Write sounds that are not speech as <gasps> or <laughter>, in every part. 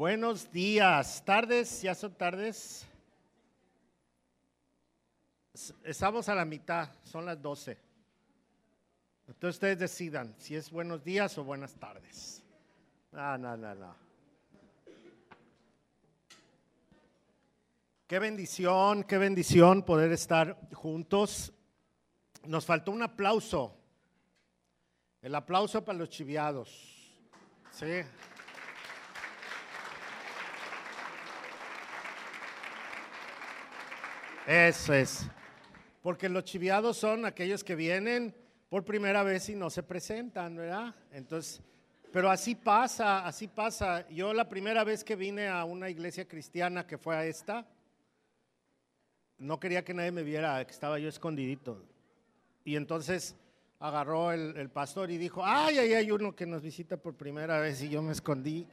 Buenos días, tardes, ya son tardes. Estamos a la mitad, son las 12. Entonces ustedes decidan si es buenos días o buenas tardes. No, no, no, no. Qué bendición, qué bendición poder estar juntos. Nos faltó un aplauso. El aplauso para los chiviados. Sí. Eso es. Porque los chiviados son aquellos que vienen por primera vez y no se presentan, ¿verdad? Entonces, pero así pasa, así pasa. Yo la primera vez que vine a una iglesia cristiana que fue a esta, no quería que nadie me viera, que estaba yo escondidito. Y entonces agarró el, pastor y dijo, ay, ay, hay uno que nos visita por primera vez y yo me escondí.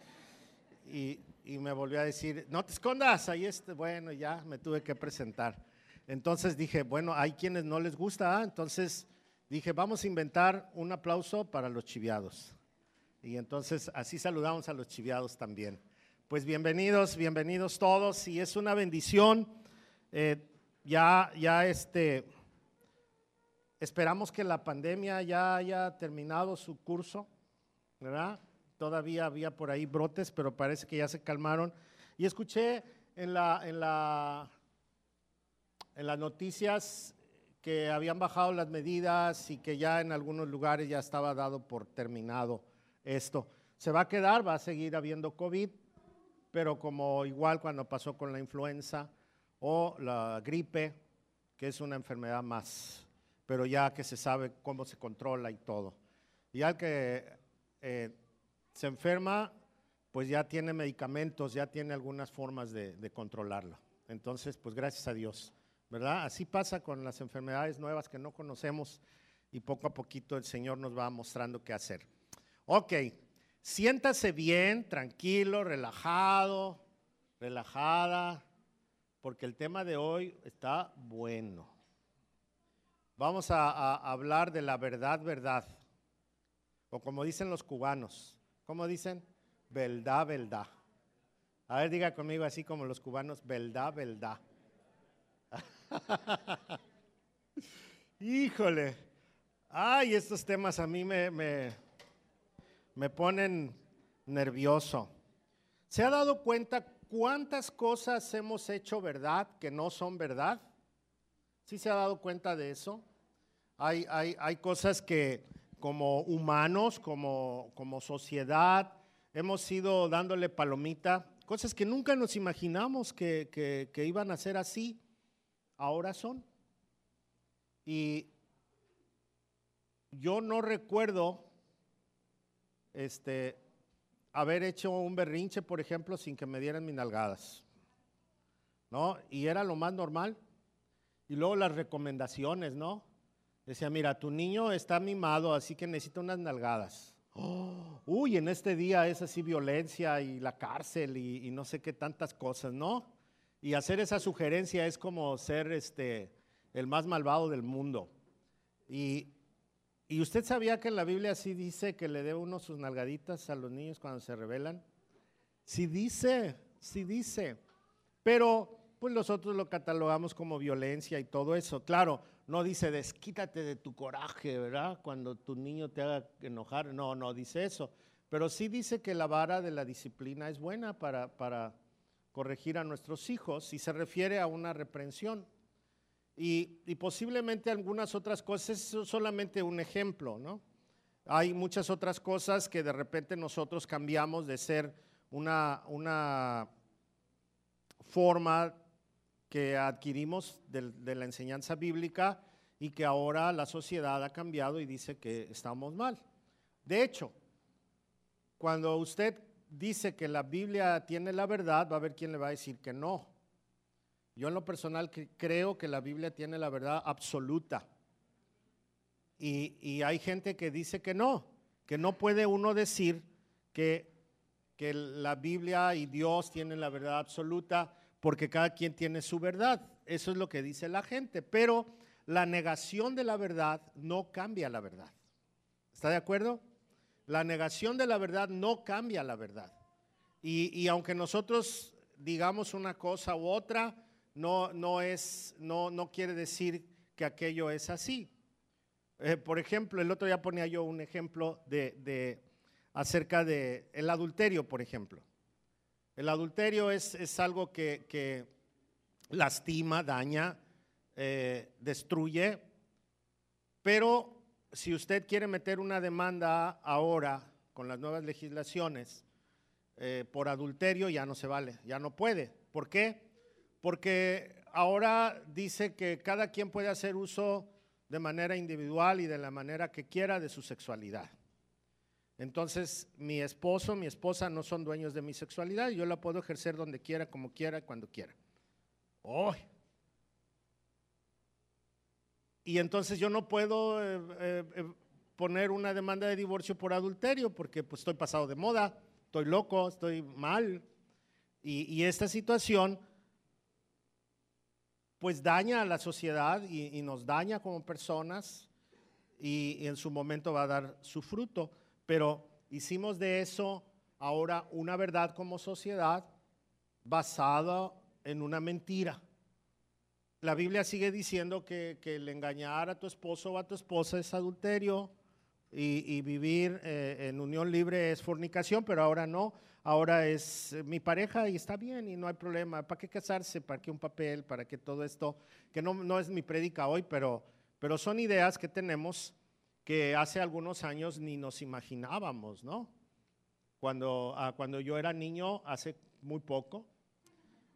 Y, y me volvió a decir, no te escondas, ahí está. Bueno, ya me tuve que presentar. Entonces dije, bueno, hay quienes no les gusta, ¿ah? entonces dije, vamos a inventar un aplauso para los chiviados. Y entonces así saludamos a los chiviados también. Pues bienvenidos, bienvenidos todos, y es una bendición. eh, ya, ya este, esperamos que la pandemia ya haya terminado su curso, ¿verdad? Todavía había por ahí brotes, pero parece que ya se calmaron. Y escuché en, la, en, la, en las noticias que habían bajado las medidas y que ya en algunos lugares ya estaba dado por terminado esto. Se va a quedar, va a seguir habiendo COVID, pero como igual cuando pasó con la influenza o la gripe, que es una enfermedad más, pero ya que se sabe cómo se controla y todo. Y al que eh, se enferma, pues ya tiene medicamentos, ya tiene algunas formas de, de controlarlo. Entonces, pues gracias a Dios, ¿verdad? Así pasa con las enfermedades nuevas que no conocemos y poco a poquito el Señor nos va mostrando qué hacer. Ok, siéntase bien, tranquilo, relajado, relajada, porque el tema de hoy está bueno. Vamos a, a hablar de la verdad, verdad. O como dicen los cubanos, ¿cómo dicen? Verdad, verdad. A ver, diga conmigo así como los cubanos, verdad, verdad. <laughs> Híjole. Ay, estos temas a mí me, me, me ponen nervioso. ¿Se ha dado cuenta cuántas cosas hemos hecho verdad que no son verdad? ¿Sí se ha dado cuenta de eso? Hay, hay, hay cosas que como humanos, como, como sociedad, hemos ido dándole palomita, cosas que nunca nos imaginamos que, que, que iban a ser así, ahora son. Y yo no recuerdo este, haber hecho un berrinche, por ejemplo, sin que me dieran mis nalgadas. ¿No? Y era lo más normal. Y luego las recomendaciones, ¿no? Decía, mira, tu niño está mimado, así que necesita unas nalgadas. <gasps> Uy, en este día es así violencia y la cárcel y, no sé qué tantas cosas, ¿no? Y hacer esa sugerencia es como ser este, el más malvado del mundo. Y, y usted sabía que en la Biblia sí dice que le dé uno sus nalgaditas a los niños cuando se rebelan. Sí dice, sí dice. Pero pues nosotros lo catalogamos como violencia y todo eso. Claro, no dice desquítate de tu coraje, ¿verdad? Cuando tu niño te haga enojar. No, no dice eso. Pero sí dice que la vara de la disciplina es buena para, para corregir a nuestros hijos y se refiere a una reprensión. Y, y, posiblemente algunas otras cosas, es solamente un ejemplo, ¿no? Hay muchas otras cosas que de repente nosotros cambiamos de ser una, forma que adquirimos de, la enseñanza bíblica y que ahora la sociedad ha cambiado y dice que estamos mal. De hecho, cuando usted dice que la Biblia tiene la verdad, va a haber quien le va a decir que no. Yo en lo personal creo que la Biblia tiene la verdad absoluta. Y, hay gente que dice que no, que no puede uno decir que, que la Biblia y Dios tienen la verdad absoluta porque cada quien tiene su verdad. Eso es lo que dice la gente. Pero la negación de la verdad no cambia la verdad. ¿Está de acuerdo? La negación de la verdad no cambia la verdad. Y, aunque nosotros digamos una cosa u otra, no, no, es, no, no quiere decir que aquello es así. Eh, por ejemplo, el otro día ponía yo un ejemplo de, acerca de el adulterio, por ejemplo. El adulterio es, algo que, lastima, daña, eh, destruye, pero si usted quiere meter una demanda ahora con las nuevas legislaciones eh, por adulterio, ya no se vale, ya no puede. ¿Por qué? Porque ahora dice que cada quien puede hacer uso de manera individual y de la manera que quiera de su sexualidad. Entonces, mi esposo, mi esposa no son dueños de mi sexualidad, yo la puedo ejercer donde quiera, como quiera, cuando quiera. Oh. Y entonces yo no puedo eh, eh, eh, poner una demanda de divorcio por adulterio porque pues estoy pasado de moda, estoy loco, estoy mal. y esta situación pues daña a la sociedad y, nos daña como personas y, en su momento va a dar su fruto. Pero hicimos de eso ahora una verdad como sociedad basada en una mentira. La Biblia sigue diciendo que, el engañar a tu esposo o a tu esposa es adulterio y, vivir eh, en unión libre es fornicación, pero ahora no ahora es eh, mi pareja y está bien y no hay problema. ¿Para qué casarse? ¿Para qué un papel? ¿Para qué todo esto? Que no, no es mi prédica hoy, pero, pero son ideas que tenemos que hace algunos años ni nos imaginábamos, ¿no? Cuando, ah, cuando yo era niño, hace muy poco,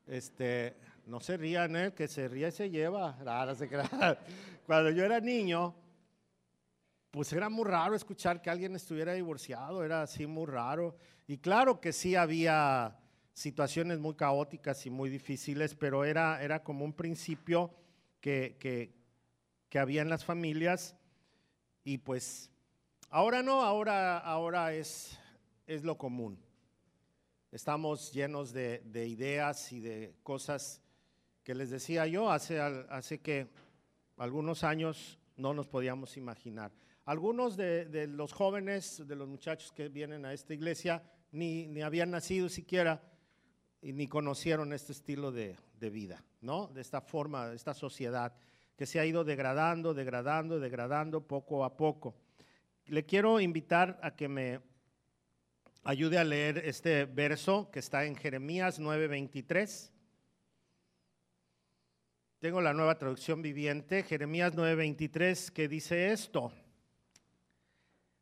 este, no se rían, ¿eh? que se ríe se lleva. <laughs> se Cuando yo era niño, pues era muy raro escuchar que alguien estuviera divorciado, era así muy raro. Y claro que sí había situaciones muy caóticas y muy difíciles, pero era, era como un principio que, que, había en las familias y pues ahora no, ahora, ahora es, es lo común. Estamos llenos de, ideas y de cosas que les decía yo hace, hace que algunos años no nos podíamos imaginar. Algunos de, de, los jóvenes, de los muchachos que vienen a esta iglesia, ni, habían nacido siquiera y ni conocieron este estilo de, vida, ¿no? De esta forma, de esta sociedad que se ha ido degradando, degradando, degradando poco a poco. Le quiero invitar a que me ayude a leer este verso que está en Jeremías 9:23. Tengo la nueva traducción viviente, Jeremías 9:23, que dice esto.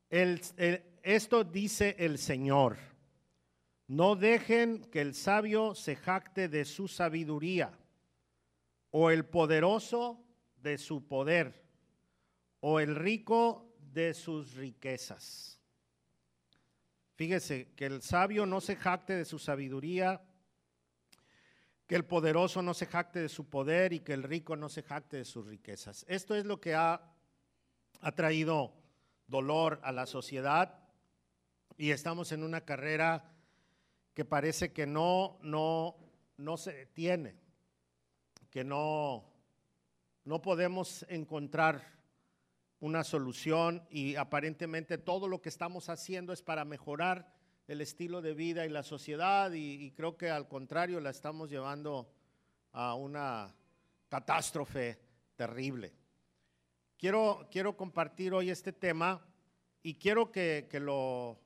esto dice el Señor. No dejen que el sabio se jacte de su sabiduría, o el poderoso de su poder, o el rico de sus riquezas. Fíjese que el sabio no se jacte de su sabiduría, que el poderoso no se jacte de su poder y que el rico no se jacte de sus riquezas. Esto es lo que ha, ha traído dolor a la sociedad y estamos en una carrera que parece que no, no, no se tiene, que no, no podemos encontrar una solución y aparentemente todo lo que estamos haciendo es para mejorar el estilo de vida y la sociedad y, creo que al contrario la estamos llevando a una catástrofe terrible. Quiero, quiero compartir hoy este tema y quiero que, que lo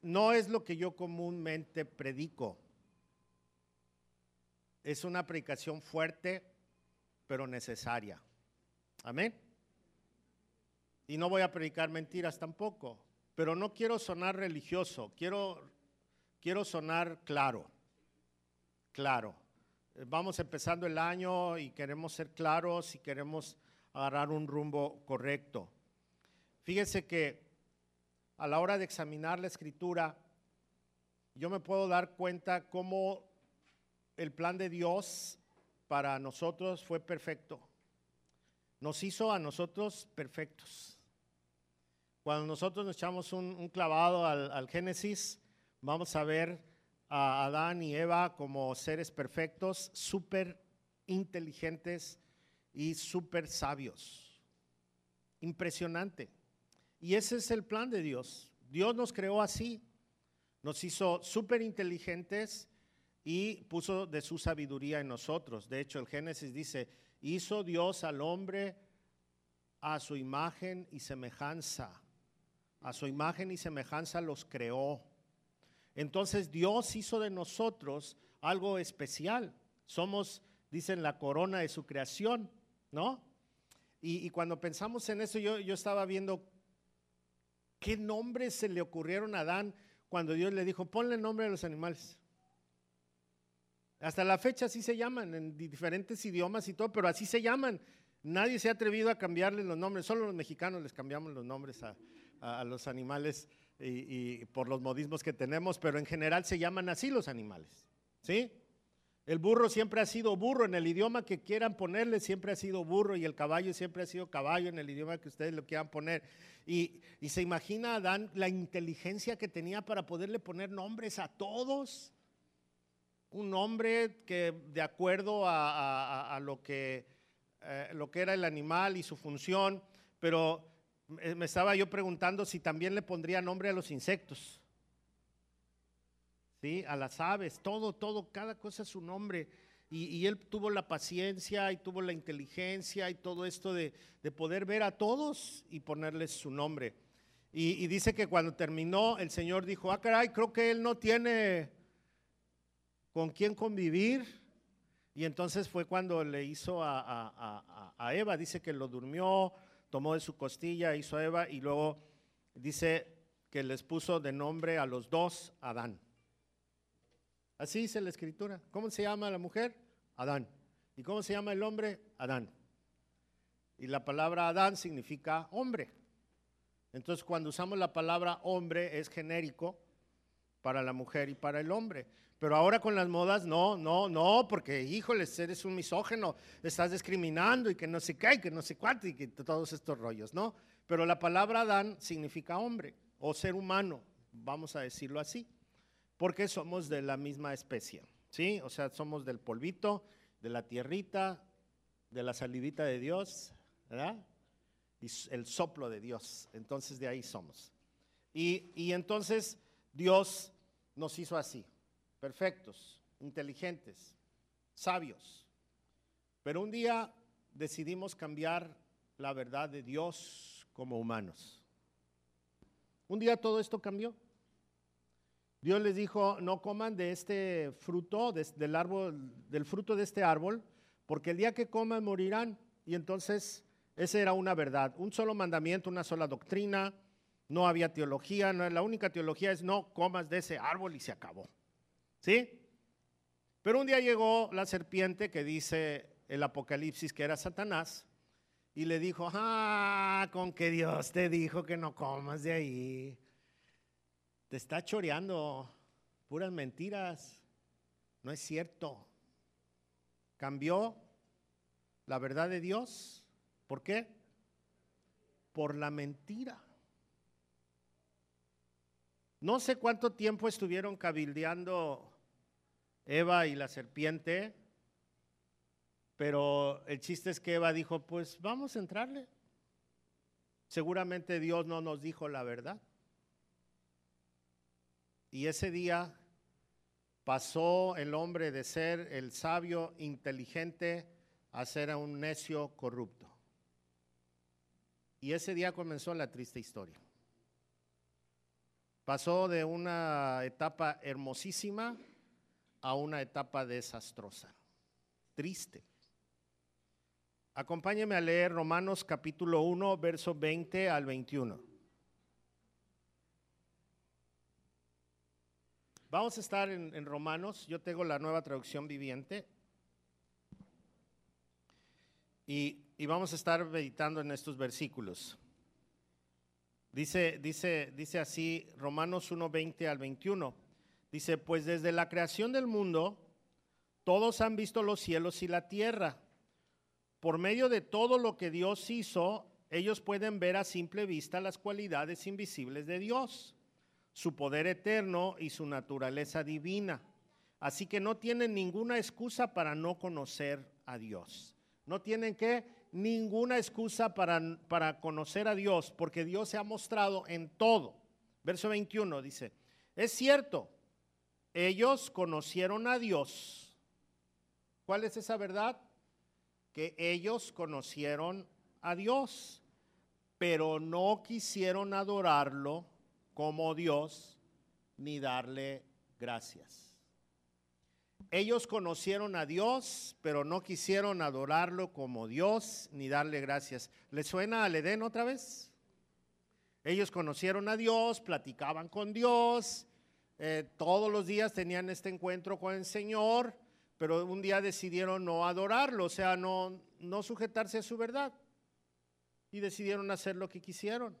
no es lo que yo comúnmente predico. Es una predicación fuerte, pero necesaria. Amén. Y no voy a predicar mentiras tampoco, pero no quiero sonar religioso, quiero, quiero sonar claro, claro. Vamos empezando el año y queremos ser claros y queremos agarrar un rumbo correcto. Fíjese que a la hora de examinar la escritura, yo me puedo dar cuenta cómo el plan de Dios para nosotros fue perfecto. Nos hizo a nosotros perfectos. Cuando nosotros nos echamos un, clavado al, al Génesis, vamos a ver a Adán y Eva como seres perfectos, súper inteligentes y súper sabios. Impresionante. Y ese es el plan de Dios. Dios nos creó así. Nos hizo súper inteligentes y puso de su sabiduría en nosotros. De hecho, el Génesis dice, hizo Dios al hombre a su imagen y semejanza. A su imagen y semejanza los creó. Entonces Dios hizo de nosotros algo especial. Somos, dicen, la corona de su creación, ¿no? Y, cuando pensamos en eso, yo, yo estaba viendo qué nombres se le ocurrieron a Adán cuando Dios le dijo, ponle nombre a los animales. Hasta la fecha así se llaman, en diferentes idiomas y todo, pero así se llaman. Nadie se ha atrevido a cambiarle los nombres, solo los mexicanos les cambiamos los nombres a, los animales y, por los modismos que tenemos, pero en general se llaman así los animales. ¿Sí? El burro siempre ha sido burro, en el idioma que quieran ponerle siempre ha sido burro y el caballo siempre ha sido caballo en el idioma que ustedes lo quieran poner. Y, y se imagina Adán la inteligencia que tenía para poderle poner nombres a todos un nombre que de acuerdo a, lo, que, eh, lo que era el animal y su función, pero me estaba yo preguntando si también le pondría nombre a los insectos, ¿sí? a las aves, todo, todo, cada cosa su nombre. Y, él tuvo la paciencia y tuvo la inteligencia y todo esto de, poder ver a todos y ponerles su nombre. Y, dice que cuando terminó, el Señor dijo, ah, caray, creo que él no tiene con quién convivir. Y entonces fue cuando le hizo a, Eva, dice que lo durmió, tomó de su costilla, hizo a Eva y luego dice que les puso de nombre a los dos Adán. Así dice la escritura. ¿Cómo se llama la mujer? Adán. ¿Y cómo se llama el hombre? Adán. Y la palabra Adán significa hombre. Entonces cuando usamos la palabra hombre es genérico para la mujer y para el hombre. Pero ahora con las modas, no, no, no, porque híjole, eres un misógeno, estás discriminando y que no sé qué, y que no sé cuánto, y que todos estos rollos, ¿no? Pero la palabra Adán significa hombre o ser humano, vamos a decirlo así, porque somos de la misma especie, ¿sí? O sea, somos del polvito, de la tierrita, de la salivita de Dios, ¿verdad? Y el soplo de Dios, entonces de ahí somos. Y entonces Dios nos hizo así perfectos, inteligentes, sabios. Pero un día decidimos cambiar la verdad de Dios como humanos. Un día todo esto cambió. Dios les dijo, no coman de este fruto, del árbol, del fruto de este árbol, porque el día que coman morirán. Y entonces esa era una verdad, un solo mandamiento, una sola doctrina, no había teología, no, la única teología es no comas de ese árbol y se acabó. ¿Sí? Pero un día llegó la serpiente que dice el Apocalipsis que era Satanás y le dijo, ah, con que Dios te dijo que no comas de ahí. Te está choreando puras mentiras. No es cierto. Cambió la verdad de Dios. ¿Por qué? Por la mentira. No sé cuánto tiempo estuvieron cabildeando Eva y la serpiente, pero el chiste es que Eva dijo, pues vamos a entrarle. Seguramente Dios no nos dijo la verdad. Y ese día pasó el hombre de ser el sabio inteligente a ser un necio corrupto. Y ese día comenzó la triste historia. Pasó de una etapa hermosísima a una etapa desastrosa, triste. Acompáñeme a leer Romanos capítulo 1, verso 20 al 21. Vamos a estar en, Romanos, yo tengo la nueva traducción viviente y, y vamos a estar meditando en estos versículos. Dice, dice, dice así Romanos 1, 20 al 21. Dice, pues desde la creación del mundo, todos han visto los cielos y la tierra. Por medio de todo lo que Dios hizo, ellos pueden ver a simple vista las cualidades invisibles de Dios, su poder eterno y su naturaleza divina. Así que no tienen ninguna excusa para no conocer a Dios. No tienen que ninguna excusa para, para conocer a Dios, porque Dios se ha mostrado en todo. Verso 21 dice, Es cierto, ellos conocieron a Dios. ¿Cuál es esa verdad? Que ellos conocieron a Dios, pero no quisieron adorarlo como Dios ni darle gracias. Ellos conocieron a Dios, pero no quisieron adorarlo como Dios ni darle gracias. ¿Le suena al Edén otra vez? Ellos conocieron a Dios, platicaban con Dios, eh, todos los días tenían este encuentro con el Señor, pero un día decidieron no adorarlo, o sea, no, no sujetarse a su verdad. Y decidieron hacer lo que quisieron.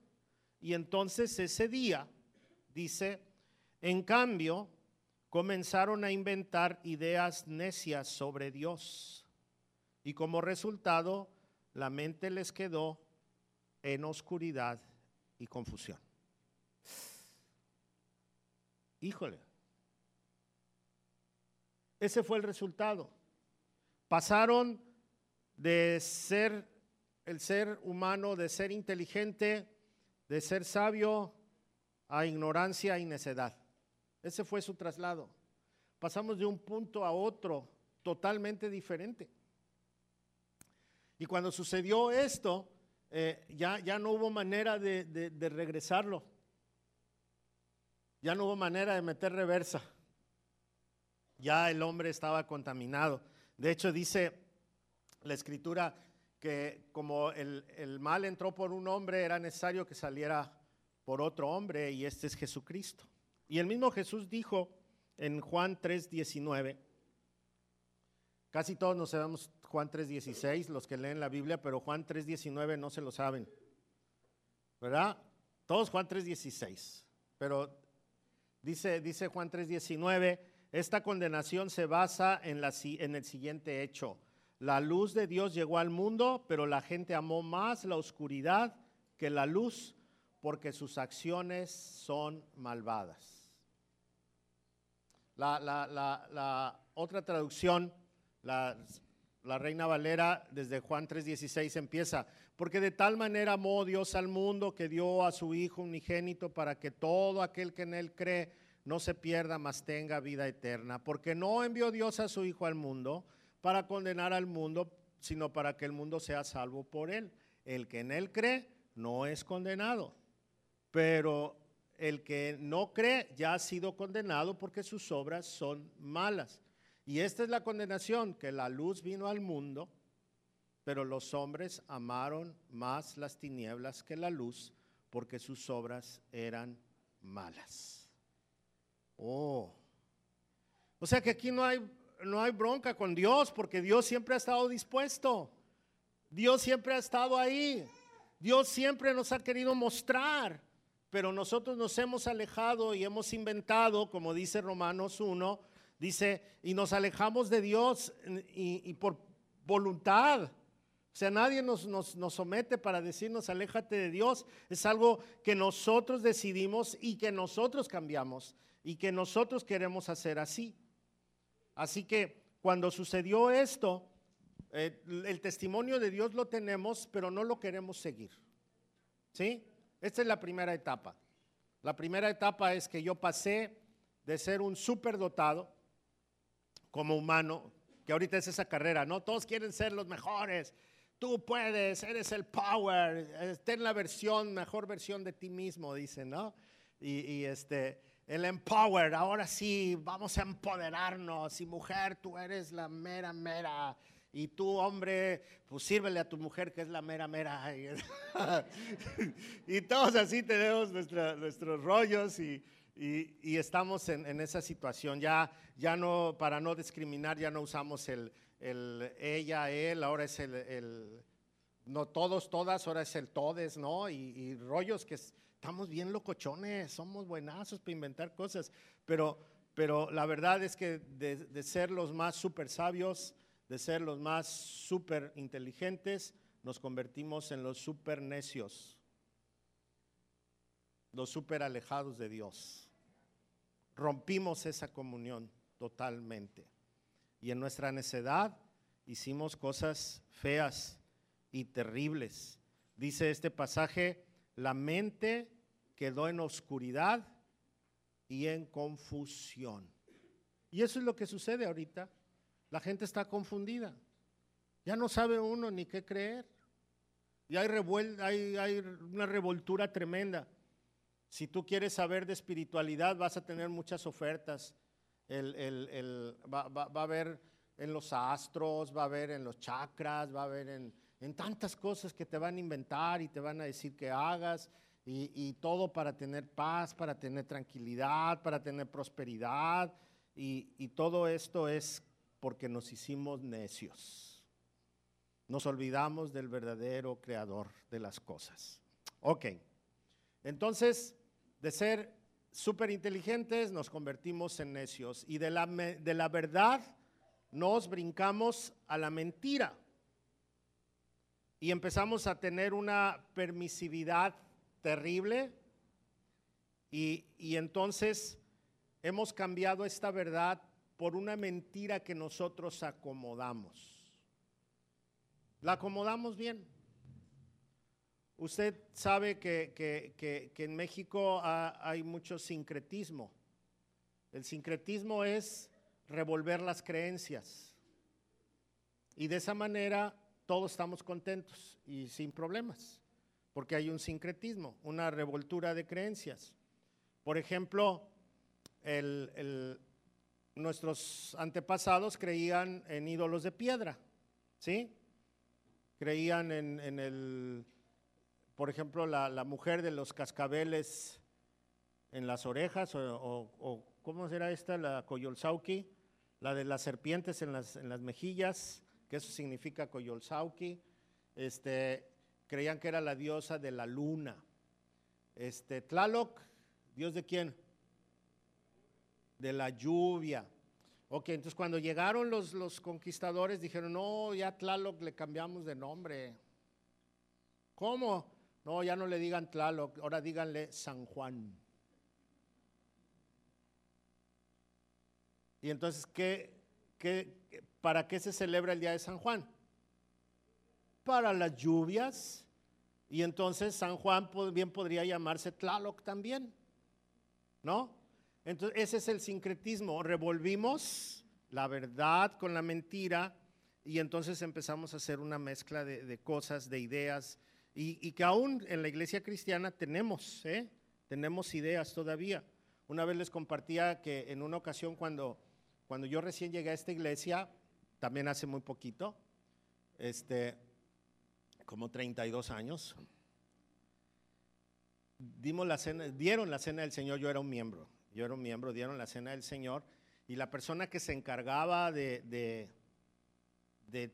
Y entonces ese día, dice, en cambio, comenzaron a inventar ideas necias sobre Dios. Y como resultado, la mente les quedó en oscuridad y confusión. Híjole. Ese fue el resultado. Pasaron de ser el ser humano, de ser inteligente, de ser sabio, a ignorancia y necedad. Ese fue su traslado. Pasamos de un punto a otro totalmente diferente. Y cuando sucedió esto, eh, ya, ya, no hubo manera de, de regresarlo. Ya no hubo manera de meter reversa. Ya el hombre estaba contaminado. De hecho, dice la escritura que como el, el mal entró por un hombre, era necesario que saliera por otro hombre, y este es Jesucristo. Y el mismo Jesús dijo en Juan 3:19, casi todos nos sabemos Juan 3:16, los que leen la Biblia, pero Juan 3:19 no se lo saben, ¿verdad? Todos Juan 3:16, pero dice, dice Juan 3:19, esta condenación se basa en, la, en el siguiente hecho. La luz de Dios llegó al mundo, pero la gente amó más la oscuridad que la luz porque sus acciones son malvadas. La, otra traducción, la, Reina Valera, desde Juan 3:16 empieza, porque de tal manera amó Dios al mundo que dio a su Hijo unigénito para que todo aquel que en él cree no se pierda, mas tenga vida eterna. Porque no envió Dios a su Hijo al mundo para condenar al mundo, sino para que el mundo sea salvo por él. El que en él cree no es condenado, pero el que no cree ya ha sido condenado porque sus obras son malas. Y esta es la condenación, que la luz vino al mundo, pero los hombres amaron más las tinieblas que la luz porque sus obras eran malas. Oh. O sea que aquí no hay, no hay bronca con Dios porque Dios siempre ha estado dispuesto. Dios siempre ha estado ahí. Dios siempre nos ha querido mostrar pero nosotros nos hemos alejado y hemos inventado, como dice Romanos 1, dice, y nos alejamos de Dios y, por voluntad. O sea, nadie nos, nos, nos, somete para decirnos, aléjate de Dios. Es algo que nosotros decidimos y que nosotros cambiamos y que nosotros queremos hacer así. Así que cuando sucedió esto, eh, el testimonio de Dios lo tenemos, pero no lo queremos seguir. ¿Sí? Esta es la primera etapa. La primera etapa es que yo pasé de ser un superdotado como humano, que ahorita es esa carrera, ¿no? Todos quieren ser los mejores. Tú puedes, eres el power, ten la versión, mejor versión de ti mismo, dicen, ¿no? Y, y este, el empower, ahora sí, vamos a empoderarnos. Y mujer, tú eres la mera, mera y tú, hombre, pues sírvele a tu mujer que es la mera, mera. <laughs> y todos así tenemos nuestros rollos y, estamos en, esa situación. Ya, ya no, para no discriminar, ya no usamos el, ella, él, ahora es el, no todos, todas, ahora es el todes, ¿no? Y, rollos que estamos bien locochones, somos buenazos para inventar cosas, pero, pero la verdad es que de, de ser los más super sabios, de ser los más súper inteligentes, nos convertimos en los súper necios, los súper alejados de Dios. Rompimos esa comunión totalmente. Y en nuestra necedad hicimos cosas feas y terribles. Dice este pasaje, la mente quedó en oscuridad y en confusión. Y eso es lo que sucede ahorita. La gente está confundida. Ya no sabe uno ni qué creer. Y hay, hay, hay una revoltura tremenda. Si tú quieres saber de espiritualidad, vas a tener muchas ofertas. Va, a haber en los astros, va a haber en los chakras, va a haber en, tantas cosas que te van a inventar y te van a decir que hagas. Y, todo para tener paz, para tener tranquilidad, para tener prosperidad. y todo esto es porque nos hicimos necios. Nos olvidamos del verdadero creador de las cosas. Ok, entonces de ser súper inteligentes nos convertimos en necios y de la, de la verdad nos brincamos a la mentira y empezamos a tener una permisividad terrible y, y, entonces hemos cambiado esta verdad por una mentira que nosotros acomodamos. La acomodamos bien. Usted sabe que, en México hay mucho sincretismo. El sincretismo es revolver las creencias. Y de esa manera todos estamos contentos y sin problemas, porque hay un sincretismo, una revoltura de creencias. Por ejemplo, nuestros antepasados creían en ídolos de piedra, ¿sí? creían en, el, por ejemplo, la, mujer de los cascabeles en las orejas, o, ¿cómo será esta? La coyolsauki, la de las serpientes en las, en las mejillas, que eso significa coyolsauki. Este, creían que era la diosa de la luna. Este, Tlaloc, ¿dios de quién? De la lluvia. Ok, entonces cuando llegaron los, los conquistadores dijeron, no, ya Tlaloc le cambiamos de nombre. ¿Cómo? No, ya no le digan Tlaloc, ahora díganle San Juan. Y entonces, ¿qué, qué, para qué se celebra el día de San Juan? Para las lluvias. Y entonces San Juan bien podría llamarse Tlaloc también. ¿No? Entonces, ese es el sincretismo. Revolvimos la verdad con la mentira y entonces empezamos a hacer una mezcla de, cosas, de ideas, y, que aún en la iglesia cristiana tenemos, ¿eh? tenemos ideas todavía. Una vez les compartía que en una ocasión cuando, cuando yo recién llegué a esta iglesia, también hace muy poquito, este, como 32 años, dieron la cena del Señor, yo era un miembro, yo era un miembro, dieron la cena del Señor y la persona que se encargaba de, de,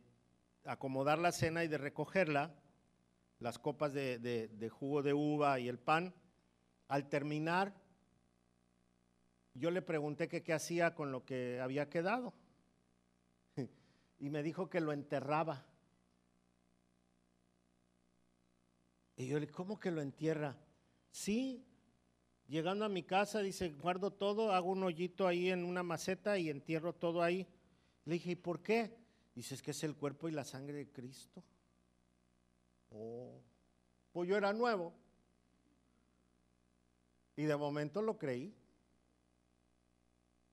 acomodar la cena y de recogerla, las copas de, jugo de uva y el pan, al terminar, yo le pregunté que qué hacía con lo que había quedado. <laughs> Y me dijo que lo enterraba. Y yo le dije, ¿cómo que lo entierra? Sí, Llegando a mi casa, dice, guardo todo, hago un hoyito ahí en una maceta y entierro todo ahí. Le dije, ¿y por qué? Dice, es que es el cuerpo y la sangre de Cristo. Oh, pues yo era nuevo. Y de momento lo creí.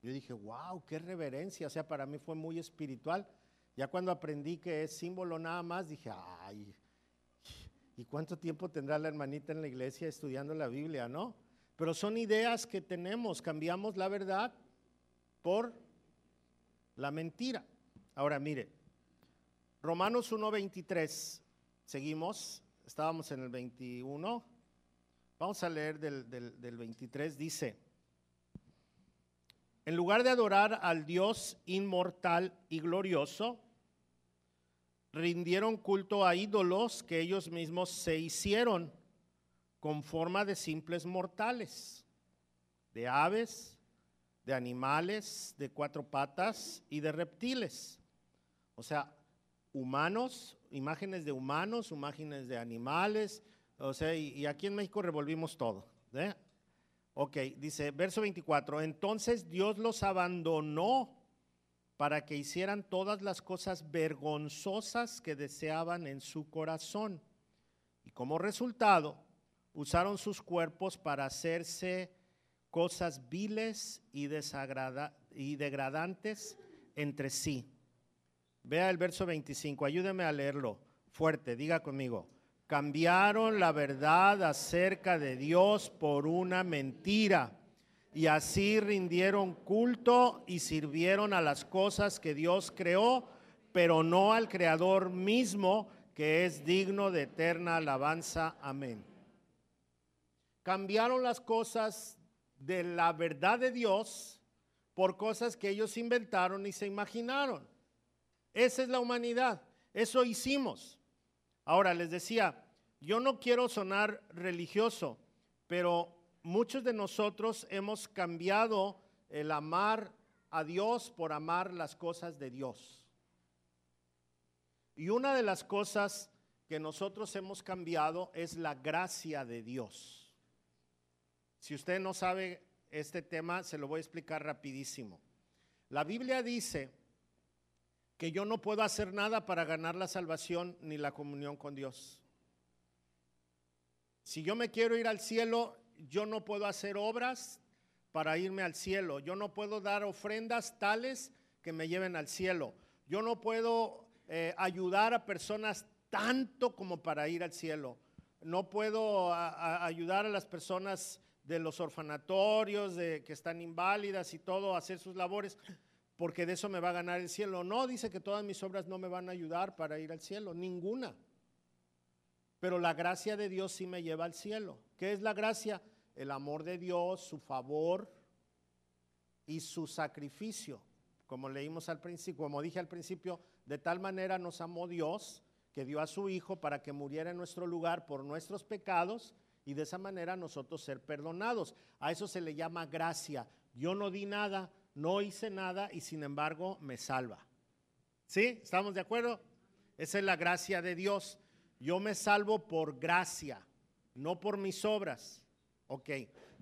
Yo dije, wow, qué reverencia. O sea, para mí fue muy espiritual. Ya cuando aprendí que es símbolo nada más, dije, ay, ¿y cuánto tiempo tendrá la hermanita en la iglesia estudiando la Biblia, no? Pero son ideas que tenemos, cambiamos la verdad por la mentira. Ahora mire, Romanos 1.23, seguimos, estábamos en el 21, vamos a leer del, del 23, dice, en lugar de adorar al Dios inmortal y glorioso, rindieron culto a ídolos que ellos mismos se hicieron con forma de simples mortales, de aves, de animales de cuatro patas y de reptiles. O sea, humanos, imágenes de humanos, imágenes de animales. O sea, y, aquí en México revolvimos todo. ¿eh? Ok, dice verso 24, entonces Dios los abandonó para que hicieran todas las cosas vergonzosas que deseaban en su corazón. Y como resultado, usaron sus cuerpos para hacerse cosas viles y, y degradantes entre sí. Vea el verso 25, ayúdeme a leerlo fuerte, diga conmigo. Cambiaron la verdad acerca de Dios por una mentira y así rindieron culto y sirvieron a las cosas que Dios creó, pero no al Creador mismo, que es digno de eterna alabanza. Amén. Cambiaron las cosas de la verdad de Dios por cosas que ellos inventaron y se imaginaron. Esa es la humanidad. Eso hicimos. Ahora, les decía, yo no quiero sonar religioso, pero muchos de nosotros hemos cambiado el amar a Dios por amar las cosas de Dios. Y una de las cosas que nosotros hemos cambiado es la gracia de Dios. Si usted no sabe este tema, se lo voy a explicar rapidísimo. La Biblia dice que yo no puedo hacer nada para ganar la salvación ni la comunión con Dios. Si yo me quiero ir al cielo, yo no puedo hacer obras para irme al cielo. Yo no puedo dar ofrendas tales que me lleven al cielo. Yo no puedo eh, ayudar a personas tanto como para ir al cielo. No puedo ayudar a las personas de los orfanatorios, de que están inválidas y todo, hacer sus labores, porque de eso me va a ganar el cielo. No, dice que todas mis obras no me van a ayudar para ir al cielo, ninguna. Pero la gracia de Dios sí me lleva al cielo. ¿Qué es la gracia? El amor de Dios, su favor y su sacrificio. Como leímos al principio, como dije al principio, de tal manera nos amó Dios que dio a su Hijo para que muriera en nuestro lugar por nuestros pecados y de esa manera nosotros ser perdonados. A eso se le llama gracia. Yo no di nada, no hice nada y sin embargo me salva. ¿Sí? ¿Estamos de acuerdo? Esa es la gracia de Dios. Yo me salvo por gracia, no por mis obras. Ok,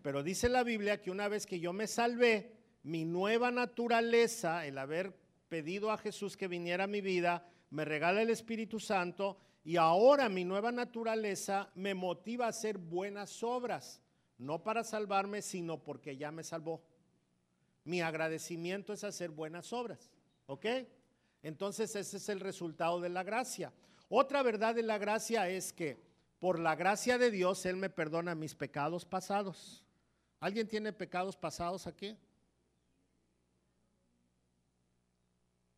pero dice la Biblia que una vez que yo me salvé, mi nueva naturaleza, el haber pedido a Jesús que viniera a mi vida, me regala el Espíritu Santo y ahora mi nueva naturaleza me motiva a hacer buenas obras, no para salvarme, sino porque ya me salvó. Mi agradecimiento es hacer buenas obras, ¿ok? Entonces ese es el resultado de la gracia. Otra verdad de la gracia es que por la gracia de Dios Él me perdona mis pecados pasados. ¿Alguien tiene pecados pasados aquí?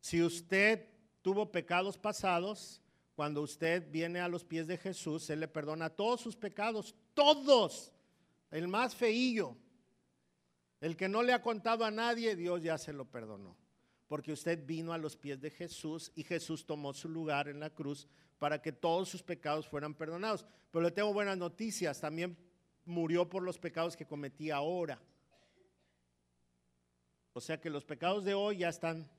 Si usted tuvo pecados pasados, cuando usted viene a los pies de Jesús, Él le perdona todos sus pecados, todos, el más feillo, el que no le ha contado a nadie, Dios ya se lo perdonó. Porque usted vino a los pies de Jesús y Jesús tomó su lugar en la cruz para que todos sus pecados fueran perdonados. Pero le tengo buenas noticias, también murió por los pecados que cometí ahora. O sea que los pecados de hoy ya están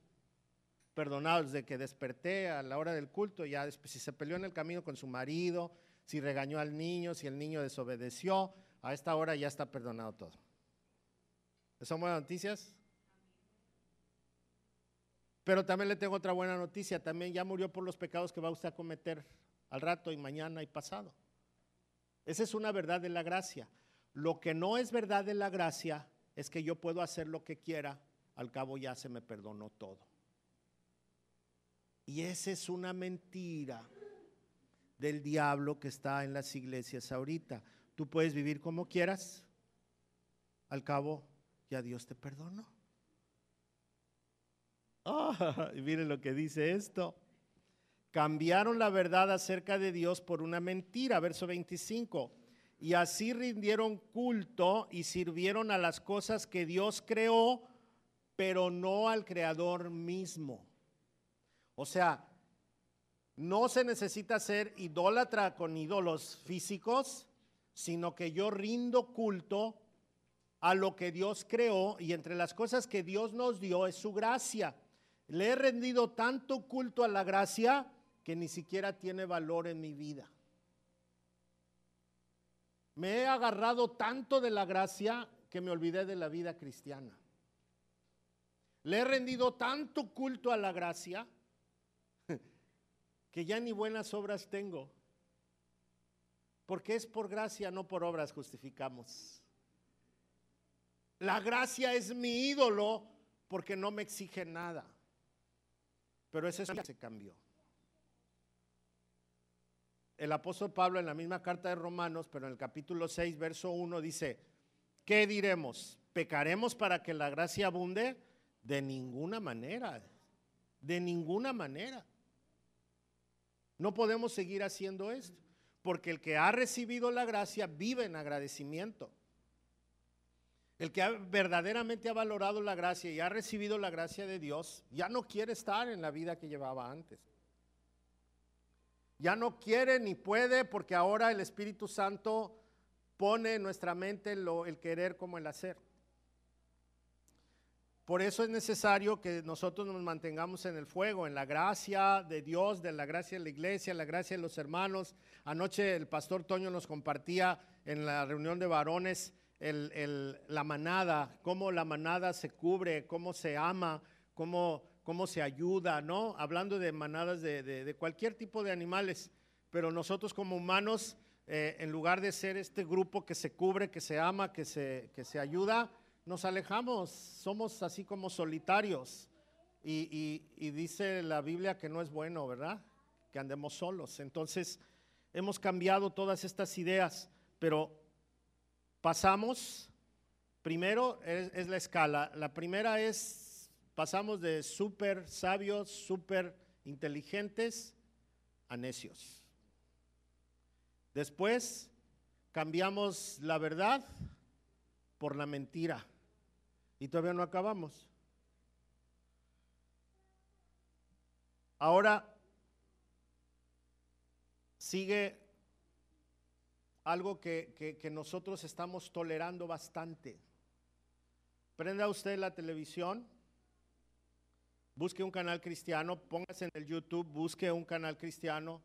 perdonados desde que desperté a la hora del culto, ya después si se peleó en el camino con su marido, si regañó al niño, si el niño desobedeció, a esta hora ya está perdonado todo. ¿Son buenas noticias? Pero también le tengo otra buena noticia, también ya murió por los pecados que va usted a cometer al rato y mañana y pasado. Esa es una verdad de la gracia. Lo que no es verdad de la gracia es que yo puedo hacer lo que quiera, al cabo ya se me perdonó todo. Y esa es una mentira del diablo que está en las iglesias ahorita. Tú puedes vivir como quieras, al cabo ya Dios te perdonó. <laughs> Ah, miren lo que dice esto. Cambiaron la verdad acerca de Dios por una mentira, verso 25. Y así rindieron culto y sirvieron a las cosas que Dios creó, pero no al Creador mismo. O sea, no se necesita ser idólatra con ídolos físicos, sino que yo rindo culto a lo que Dios creó y entre las cosas que Dios nos dio es su gracia. Le he rendido tanto culto a la gracia que ni siquiera tiene valor en mi vida. Me he agarrado tanto de la gracia que me olvidé de la vida cristiana. Le he rendido tanto culto a la gracia <laughs> que ya ni buenas obras tengo. Porque es por gracia, no por obras justificamos. La gracia es mi ídolo porque no me exige nada. Pero ese se cambió. El apóstol Pablo en la misma carta de Romanos, pero en el capítulo 6, verso 1 dice, ¿qué diremos? ¿Pecaremos para que la gracia abunde? De ninguna manera, de ninguna manera. No podemos seguir haciendo esto, porque el que ha recibido la gracia vive en agradecimiento. El que verdaderamente ha valorado la gracia y ha recibido la gracia de Dios, ya no quiere estar en la vida que llevaba antes. Ya no quiere ni puede porque ahora el Espíritu Santo pone en nuestra mente el querer como el hacer. Por eso es necesario que nosotros nos mantengamos en el fuego, en la gracia de Dios, de la gracia de la iglesia, la gracia de los hermanos. Anoche el pastor Toño nos compartía en la reunión de varones la manada, cómo la manada se cubre, cómo se ama, cómo, cómo se ayuda, ¿no? Hablando de manadas de, cualquier tipo de animales, pero nosotros como humanos, eh, en lugar de ser este grupo que se cubre, que se ama, que se, que se ayuda, nos alejamos, somos así como solitarios. Y, y dice la Biblia que no es bueno, ¿verdad? Que andemos solos. Entonces, hemos cambiado todas estas ideas, pero pasamos, primero es, la escala. La primera es, pasamos de súper sabios, súper inteligentes a necios. Después cambiamos la verdad por la mentira. Y todavía no acabamos. Ahora sigue algo que, nosotros estamos tolerando bastante. Prenda usted la televisión, busque un canal cristiano, póngase en el YouTube, busque un canal cristiano,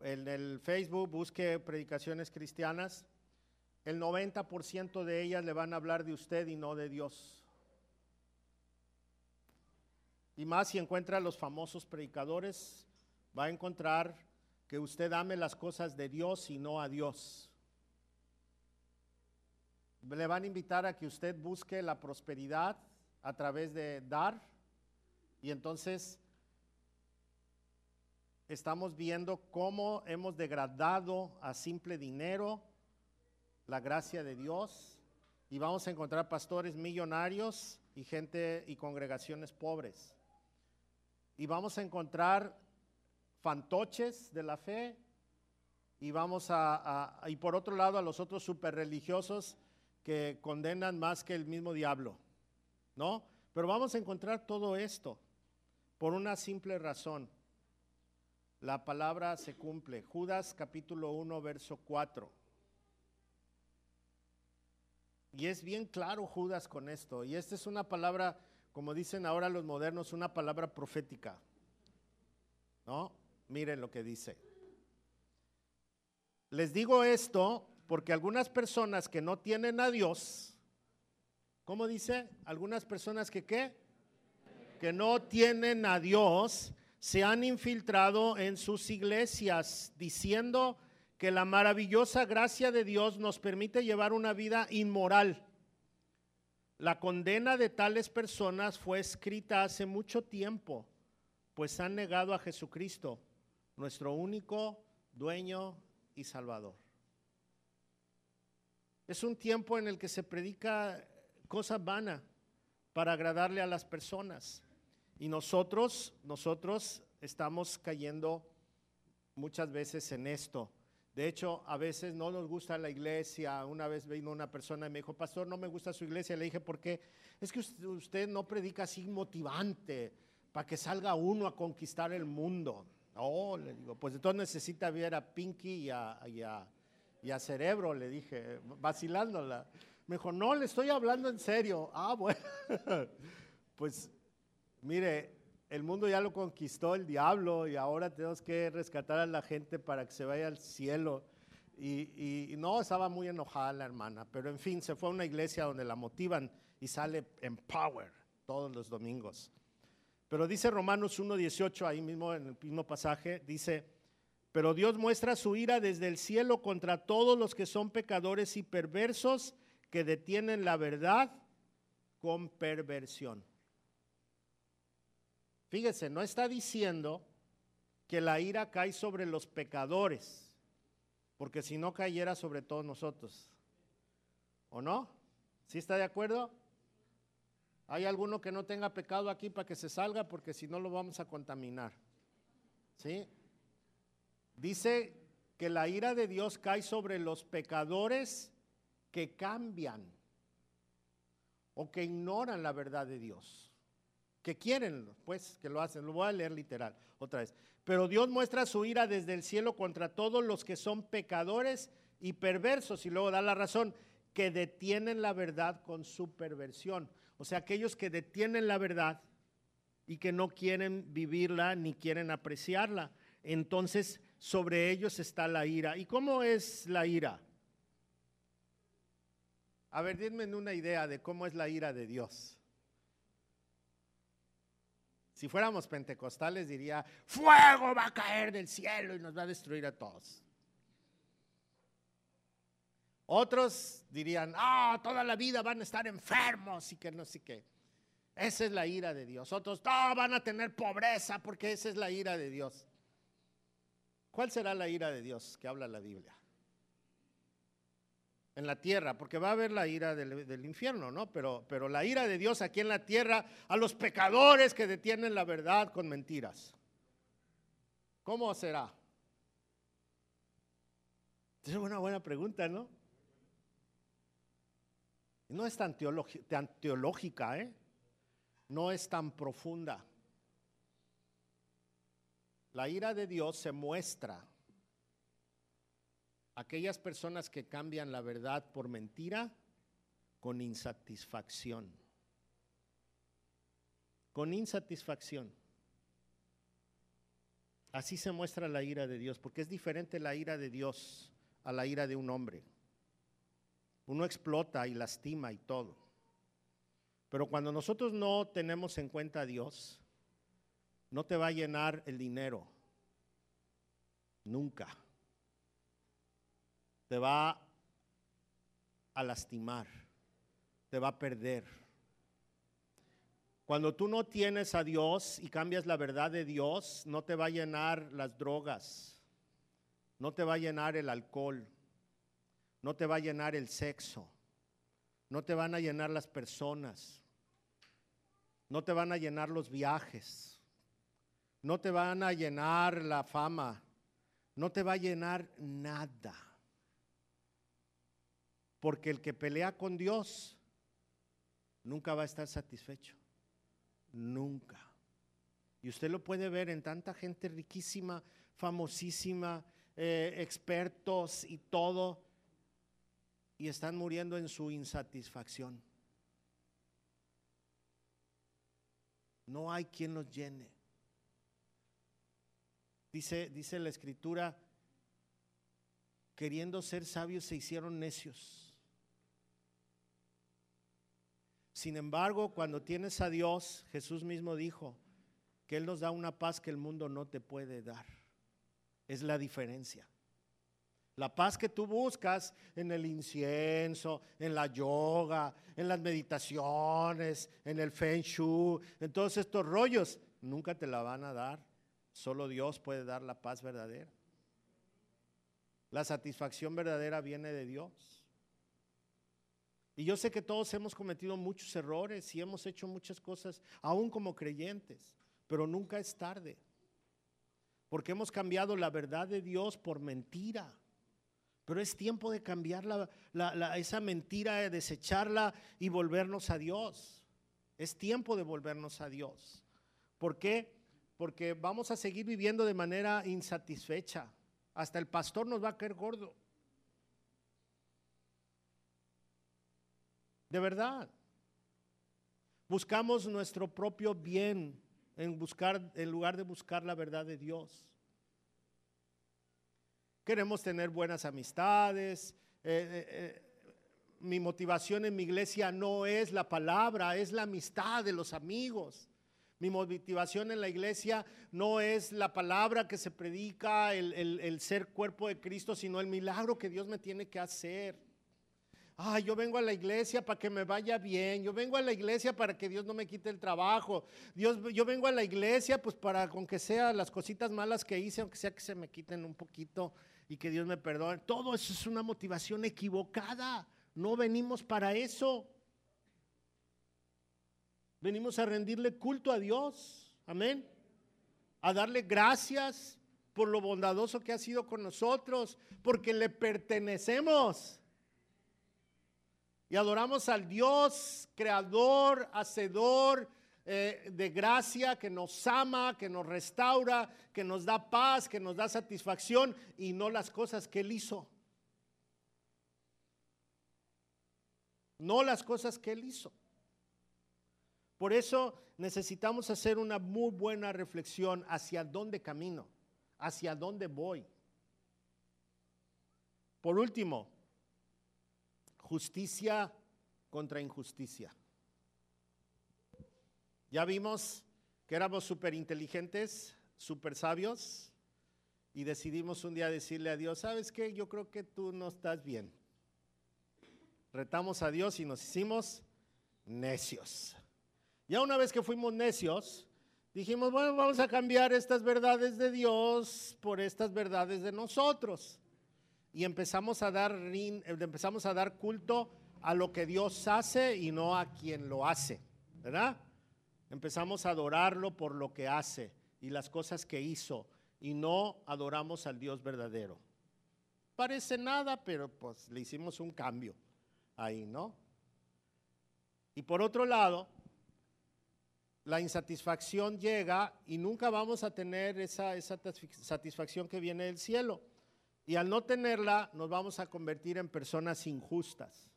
en el Facebook, busque predicaciones cristianas. El 90% de ellas le van a hablar de usted y no de Dios. Y más si encuentra a los famosos predicadores, va a encontrar que usted ame las cosas de Dios y no a Dios. Le van a invitar a que usted busque la prosperidad a través de dar y entonces estamos viendo cómo hemos degradado a simple dinero la gracia de Dios y vamos a encontrar pastores millonarios y gente y congregaciones pobres. Y vamos a encontrar fantoches de la fe y vamos a, y por otro lado a los otros super religiosos que condenan más que el mismo diablo, ¿no? Pero vamos a encontrar todo esto por una simple razón. La palabra se cumple. Judas capítulo 1, verso 4. Y es bien claro Judas con esto. Y esta es una palabra, como dicen ahora los modernos, una palabra profética. ¿No? Miren lo que dice. Les digo esto porque algunas personas que no tienen a Dios, ¿cómo dice? Algunas personas que qué? Que no tienen a Dios, se han infiltrado en sus iglesias diciendo que la maravillosa gracia de Dios nos permite llevar una vida inmoral. La condena de tales personas fue escrita hace mucho tiempo, pues han negado a Jesucristo nuestro único dueño y salvador. Es un tiempo en el que se predica cosas vanas para agradarle a las personas. Y nosotros, nosotros estamos cayendo muchas veces en esto. De hecho, a veces no nos gusta la iglesia. Una vez vino una persona y me dijo, pastor, no me gusta su iglesia. Le dije, ¿por qué? Es que usted no predica así motivante para que salga uno a conquistar el mundo. Oh, le digo, pues entonces necesita ver a Pinky y a, Cerebro, le dije, vacilándola. Me dijo, no, le estoy hablando en serio. Ah, bueno. <laughs> pues mire, el mundo ya lo conquistó el diablo y ahora tenemos que rescatar a la gente para que se vaya al cielo. Y, y, no, estaba muy enojada la hermana, pero en fin, se fue a una iglesia donde la motivan y sale en power todos los domingos. Pero dice Romanos 1.18, ahí mismo en el mismo pasaje, dice, pero Dios muestra su ira desde el cielo contra todos los que son pecadores y perversos que detienen la verdad con perversión. Fíjese, no está diciendo que la ira cae sobre los pecadores, porque si no cayera sobre todos nosotros. ¿O no? ¿Sí está de acuerdo? ¿Hay alguno que no tenga pecado aquí para que se salga? Porque si no lo vamos a contaminar. ¿Sí? Dice que la ira de Dios cae sobre los pecadores que cambian o que ignoran la verdad de Dios. Que quieren, pues, que lo hacen. Lo voy a leer literal otra vez. Pero Dios muestra su ira desde el cielo contra todos los que son pecadores y perversos. Y luego da la razón, que detienen la verdad con su perversión. O sea, aquellos que detienen la verdad y que no quieren vivirla ni quieren apreciarla. Entonces, sobre ellos está la ira. ¿Y cómo es la ira? A ver, denme una idea de cómo es la ira de Dios. Si fuéramos pentecostales diría, fuego va a caer del cielo y nos va a destruir a todos. Otros dirían, ah, toda la vida van a estar enfermos y que no sé qué. Esa es la ira de Dios. Otros, no, van a tener pobreza porque esa es la ira de Dios. ¿Cuál será la ira de Dios que habla la Biblia? En la tierra, porque va a haber la ira del, infierno, ¿no? Pero, pero la ira de Dios aquí en la tierra a los pecadores que detienen la verdad con mentiras. ¿Cómo será? Es una buena pregunta, ¿no? No es tan, teológica, ¿eh? no es tan profunda. La ira de Dios se muestra aquellas personas que cambian la verdad por mentira con insatisfacción. Con insatisfacción. Así se muestra la ira de Dios, porque es diferente la ira de Dios a la ira de un hombre. Uno explota y lastima y todo. Pero cuando nosotros no tenemos en cuenta a Dios, no te va a llenar el dinero. Nunca. Te va a lastimar. Te va a perder. Cuando tú no tienes a Dios y cambias la verdad de Dios, no te va a llenar las drogas. No te va a llenar el alcohol no te va a llenar el sexo, no te van a llenar las personas, no te van a llenar los viajes, no te van a llenar la fama, no te va a llenar nada. Porque el que pelea con Dios nunca va a estar satisfecho. Nunca. Y usted lo puede ver en tanta gente riquísima, famosísima, eh, expertos y todo y están muriendo en su insatisfacción. No hay quien los llene. Dice, dice la escritura, queriendo ser sabios se hicieron necios. Sin embargo, cuando tienes a Dios, Jesús mismo dijo que Él nos da una paz que el mundo no te puede dar. Es la diferencia. La paz que tú buscas en el incienso, en la yoga, en las meditaciones, en el feng shui, en todos estos rollos, nunca te la van a dar. Solo Dios puede dar la paz verdadera. La satisfacción verdadera viene de Dios. Y yo sé que todos hemos cometido muchos errores y hemos hecho muchas cosas, aún como creyentes, pero nunca es tarde. Porque hemos cambiado la verdad de Dios por mentira. Pero es tiempo de cambiar esa mentira, de desecharla y volvernos a Dios. Es tiempo de volvernos a Dios. ¿Por qué? Porque vamos a seguir viviendo de manera insatisfecha. Hasta el pastor nos va a caer gordo. De verdad. Buscamos nuestro propio bien en, buscar, en lugar de buscar la verdad de Dios. Queremos tener buenas amistades. Eh, eh, eh, mi motivación en mi iglesia no es la palabra, es la amistad de los amigos. Mi motivación en la iglesia no es la palabra que se predica, el, ser cuerpo de Cristo, sino el milagro que Dios me tiene que hacer. Ay, yo vengo a la iglesia para que me vaya bien. Yo vengo a la iglesia para que Dios no me quite el trabajo. Dios, yo vengo a la iglesia pues para, con que sea las cositas malas que hice, aunque sea que se me quiten un poquito y que Dios me perdone. Todo eso es una motivación equivocada. No venimos para eso. Venimos a rendirle culto a Dios. Amén. A darle gracias por lo bondadoso que ha sido con nosotros, porque le pertenecemos. Y adoramos al Dios creador, hacedor eh, de gracia, que nos ama, que nos restaura, que nos da paz, que nos da satisfacción y no las cosas que Él hizo. No las cosas que Él hizo. Por eso necesitamos hacer una muy buena reflexión hacia dónde camino, hacia dónde voy. Por último, justicia contra injusticia. Ya vimos que éramos súper inteligentes, súper sabios, y decidimos un día decirle a Dios, ¿sabes qué? Yo creo que tú no estás bien. Retamos a Dios y nos hicimos necios. Ya una vez que fuimos necios, dijimos, bueno, vamos a cambiar estas verdades de Dios por estas verdades de nosotros. Y empezamos a dar, empezamos a dar culto a lo que Dios hace y no a quien lo hace, ¿verdad? Empezamos a adorarlo por lo que hace y las cosas que hizo y no adoramos al Dios verdadero. Parece nada, pero pues le hicimos un cambio ahí, ¿no? Y por otro lado, la insatisfacción llega y nunca vamos a tener esa, esa satisfacción que viene del cielo. Y al no tenerla, nos vamos a convertir en personas injustas.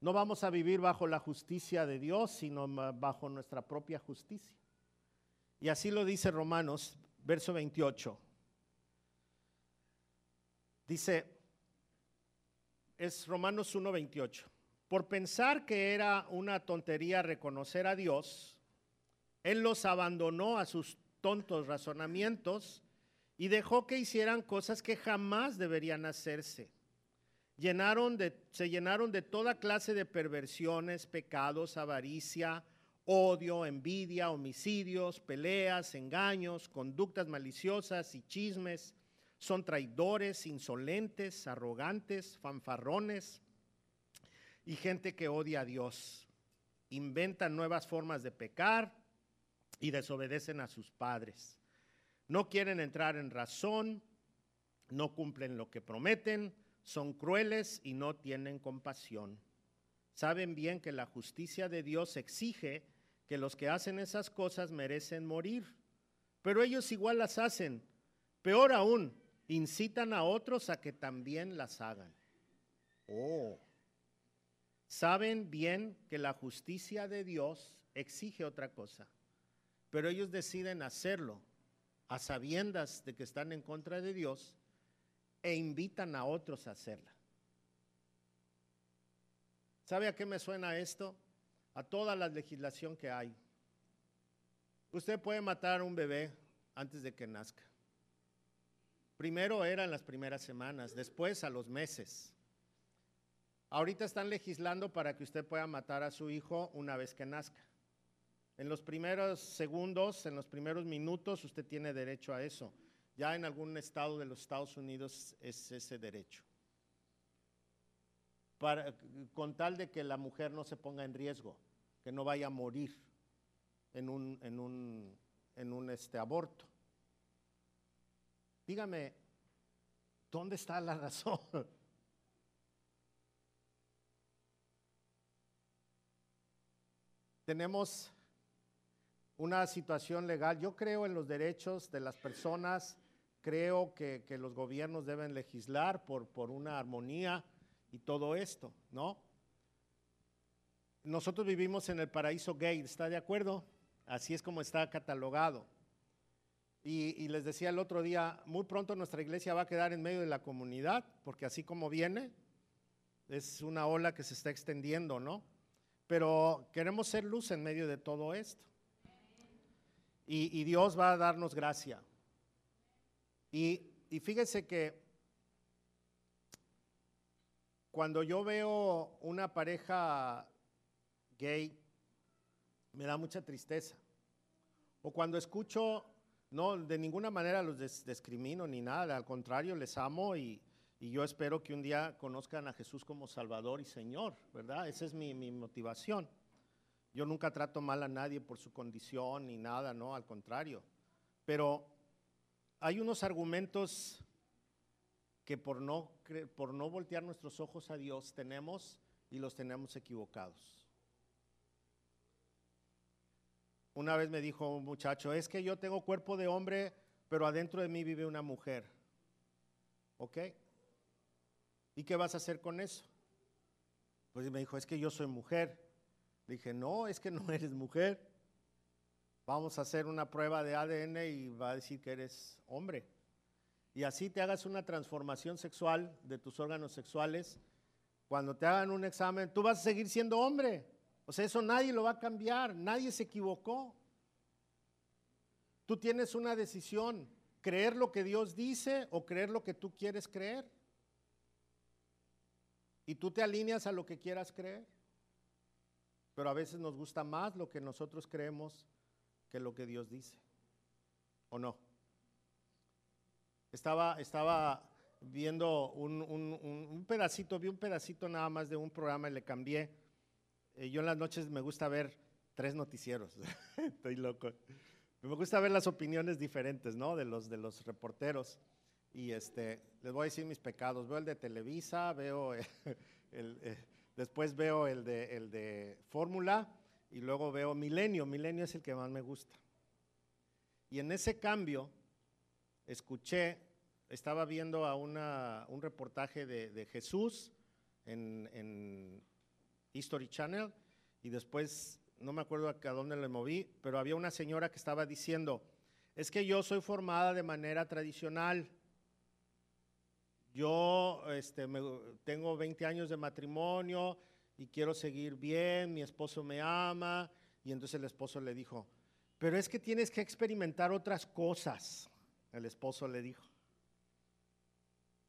No vamos a vivir bajo la justicia de Dios, sino bajo nuestra propia justicia. Y así lo dice Romanos, verso 28. Dice, es Romanos 1:28 por pensar que era una tontería reconocer a Dios, Él los abandonó a sus tontos razonamientos y dejó que hicieran cosas que jamás deberían hacerse. Llenaron se llenaron de toda clase de perversiones, pecados, avaricia, odio, envidia, homicidios, peleas, engaños, conductas maliciosas y chismes. Son traidores, insolentes, arrogantes, fanfarrones y gente que odia a Dios. Inventan nuevas formas de pecar y desobedecen a sus padres. No quieren entrar en razón, no cumplen lo que prometen, son crueles y no tienen compasión. Saben bien que la justicia de Dios exige que los que hacen esas cosas merecen morir, pero ellos igual las hacen. Peor aún, incitan a otros a que también las hagan. Oh. Saben bien que la justicia de Dios exige otra cosa, pero ellos deciden hacerlo a sabiendas de que están en contra de Dios e invitan a otros a hacerla. ¿Sabe a qué me suena esto? A toda la legislación que hay. Usted puede matar a un bebé antes de que nazca. Primero era en las primeras semanas, después a los meses. Ahorita están legislando para que usted pueda matar a su hijo una vez que nazca. En los primeros segundos, en los primeros minutos, usted tiene derecho a eso. Ya en algún estado de los Estados Unidos es ese derecho. Para, con tal de que la mujer no se ponga en riesgo, que no vaya a morir en un, en un, en un este, aborto. Dígame, ¿dónde está la razón? <laughs> tenemos una situación legal. Yo creo en los derechos de las personas, creo que, los gobiernos deben legislar por, por una armonía y todo esto, ¿no? Nosotros vivimos en el paraíso gay, ¿está de acuerdo? Así es como está catalogado. Y, y, les decía el otro día, muy pronto nuestra iglesia va a quedar en medio de la comunidad, porque así como viene, es una ola que se está extendiendo, ¿no? Pero queremos ser luz en medio de todo esto. Y, Dios va a darnos gracia. Y, y fíjese que cuando yo veo una pareja gay, me da mucha tristeza. O cuando escucho, no, de ninguna manera los discrimino ni nada, al contrario, les amo y, yo espero que un día conozcan a Jesús como Salvador y Señor, ¿verdad? Esa es mi, mi motivación. Yo nunca trato mal a nadie por su condición ni nada, no, al contrario. Pero hay unos argumentos que por no, por no voltear nuestros ojos a Dios tenemos y los tenemos equivocados. Una vez me dijo un muchacho, es que yo tengo cuerpo de hombre, pero adentro de mí vive una mujer. ¿Ok? ¿Y qué vas a hacer con eso? Pues me dijo, es que yo soy mujer. dije, no, es que no eres mujer. Vamos a hacer una prueba de ADN y va a decir que eres hombre y así te hagas una transformación sexual de tus órganos sexuales, cuando te hagan un examen, tú vas a seguir siendo hombre. O sea, eso nadie lo va a cambiar, nadie se equivocó. Tú tienes una decisión, creer lo que Dios dice o creer lo que tú quieres creer. Y tú te alineas a lo que quieras creer. Pero a veces nos gusta más lo que nosotros creemos que lo que Dios dice. ¿O no? Estaba, estaba viendo un, pedacito, vi un pedacito nada más de un programa y le cambié. Eh, yo en las noches me gusta ver tres noticieros, <laughs> estoy loco. Me gusta ver las opiniones diferentes, ¿no? De los, de los reporteros. Y este, les voy a decir mis pecados. Veo el de Televisa, veo <laughs> el, eh, después veo el de, el de Fórmula y luego veo Milenio. Milenio es el que más me gusta. Y en ese cambio escuché estaba viendo a un reportaje de, Jesús en, History Channel y después, no me acuerdo a dónde le moví, pero había una señora que estaba diciendo, es que yo soy formada de manera tradicional. Yo este, tengo 20 años de matrimonio y quiero seguir bien, mi esposo me ama. Y entonces el esposo le dijo, pero es que tienes que experimentar otras cosas. El esposo le dijo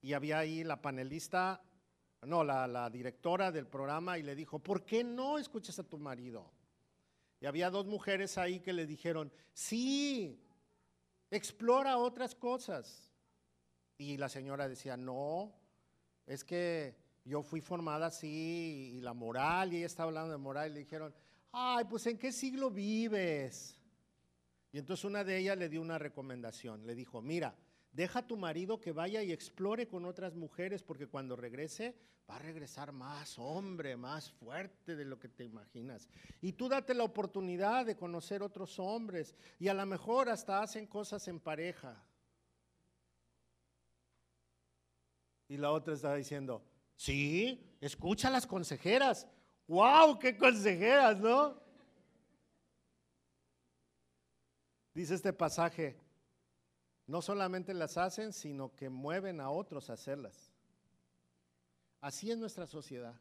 y había ahí la panelista, no, la, directora del programa y le dijo, ¿por qué no escuchas a tu marido? Y había dos mujeres ahí que le dijeron, sí, explora otras cosas. Y la señora decía, no, es que yo fui formada así y la moral, y ella estaba hablando de moral, y le dijeron, ay, pues ¿en qué siglo vives? Y entonces una de ellas le dio una recomendación, le dijo, mira, Deja a tu marido que vaya y explore con otras mujeres, porque cuando regrese va a regresar más hombre, más fuerte de lo que te imaginas. Y tú date la oportunidad de conocer otros hombres y a lo mejor hasta hacen cosas en pareja. Y la otra está diciendo, sí, escucha a las consejeras. ¡Wow! ¡Qué consejeras, ¿no? Dice este pasaje, no solamente las hacen, sino que mueven a otros a hacerlas. Así es nuestra sociedad.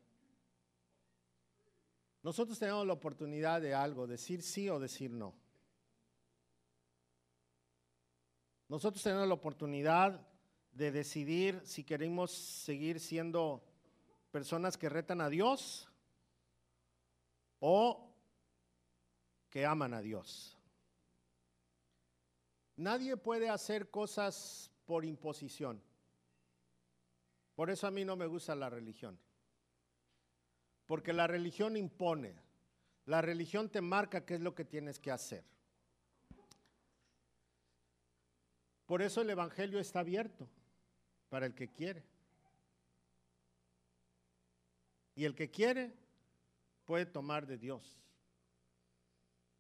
Nosotros tenemos la oportunidad de algo, decir sí o decir no. Nosotros tenemos la oportunidad de decidir si queremos seguir siendo personas que retan a Dios o que aman a Dios. Nadie puede hacer cosas por imposición. Por eso a mí no me gusta la religión. Porque la religión impone. La religión te marca qué es lo que tienes que hacer. Por eso el Evangelio está abierto para el que quiere. Y el que quiere puede tomar de Dios.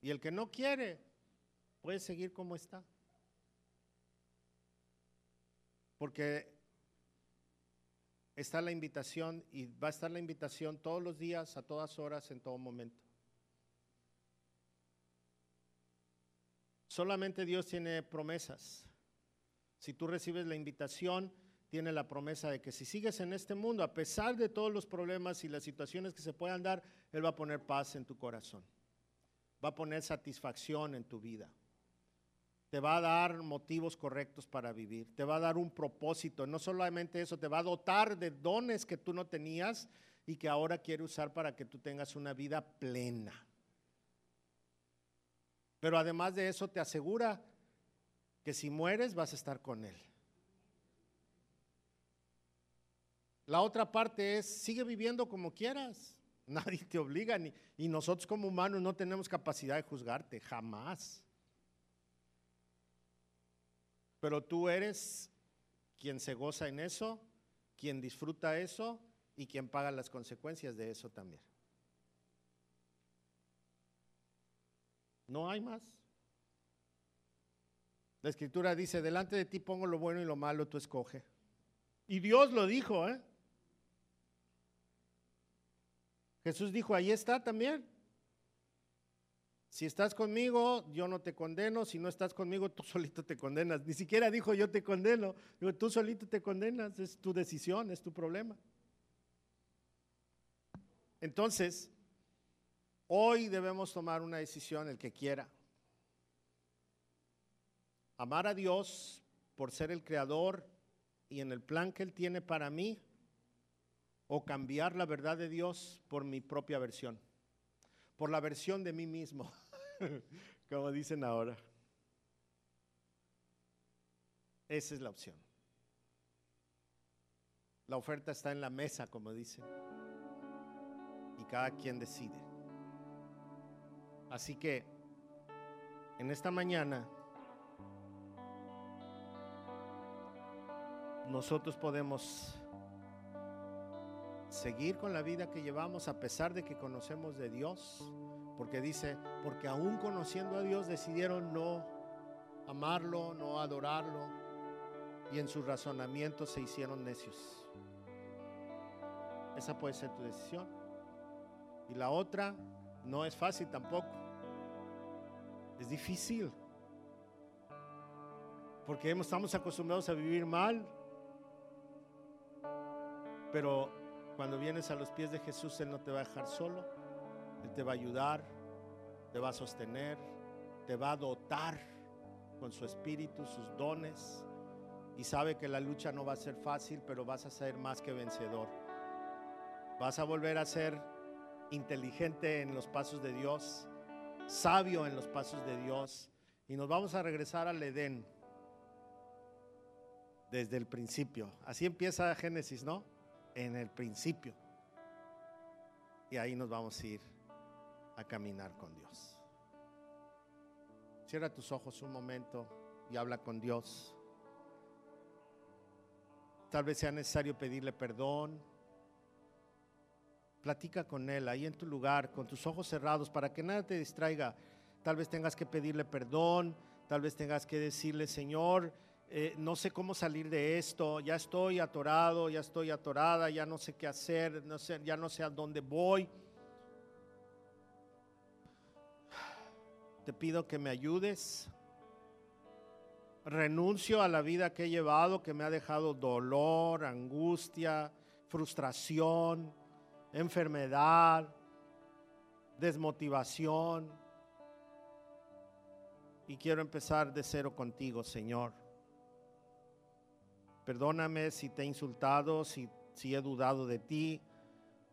Y el que no quiere puede seguir como está. porque está la invitación y va a estar la invitación todos los días, a todas horas, en todo momento. Solamente Dios tiene promesas. Si tú recibes la invitación, tiene la promesa de que si sigues en este mundo, a pesar de todos los problemas y las situaciones que se puedan dar, Él va a poner paz en tu corazón. Va a poner satisfacción en tu vida. te va a dar motivos correctos para vivir, te va a dar un propósito. No solamente eso, te va a dotar de dones que tú no tenías y que ahora quiere usar para que tú tengas una vida plena. Pero además de eso te asegura que si mueres vas a estar con Él. La otra parte es, sigue viviendo como quieras. <laughs> Nadie te obliga ni, y nosotros como humanos no tenemos capacidad de juzgarte, jamás. Pero tú eres quien se goza en eso, quien disfruta eso y quien paga las consecuencias de eso también. No hay más. La escritura dice, delante de ti pongo lo bueno y lo malo, tú escoge. Y Dios lo dijo, ¿eh? Jesús dijo, ahí está también. Si estás conmigo, yo no te condeno. Si no estás conmigo, tú <laughs> solito te condenas. Ni siquiera dijo yo te condeno. Digo, tú solito te condenas. Es tu decisión, es tu problema. Entonces, hoy debemos tomar una decisión, el que quiera. Amar a Dios por ser el creador y en el plan que Él tiene para mí, o cambiar la verdad de Dios por mi propia versión, por la versión de mí mismo, <laughs> como dicen ahora. Esa es la opción. La oferta está en la mesa, como dicen, y cada quien decide. Así que en esta mañana nosotros podemos seguir con la vida que llevamos a pesar de que conocemos de Dios, porque dice, porque aún conociendo a Dios decidieron no amarlo, no adorarlo, y en sus razonamientos se hicieron necios. Esa puede ser tu decisión. Y la otra no es fácil tampoco. Es difícil. Porque estamos acostumbrados a vivir mal. Pero cuando vienes a los pies de Jesús, Él no te va a dejar solo. Él te va a ayudar, te va a sostener, te va a dotar con su espíritu, sus dones. Y sabe que la lucha no va a ser fácil, pero vas a ser más que vencedor. Vas a volver a ser inteligente en los pasos de Dios, sabio en los pasos de Dios. Y nos vamos a regresar al Edén desde el principio. Así empieza Génesis, ¿no? En el principio. Y ahí nos vamos a ir a caminar con Dios. Cierra tus ojos un momento y habla con Dios. Tal vez sea necesario pedirle perdón. Platica con Él ahí en tu lugar, con tus ojos cerrados, para que nada te distraiga. Tal vez tengas que pedirle perdón, tal vez tengas que decirle, Señor, eh, no sé cómo salir de esto, ya estoy atorado, ya estoy atorada, ya no sé qué hacer, no sé, ya no sé a dónde voy. Te pido que me ayudes. Renuncio a la vida que he llevado, que me ha dejado dolor, angustia, frustración, enfermedad, desmotivación. Y quiero empezar de cero contigo, Señor. Perdóname si te he insultado, si, si he dudado de ti,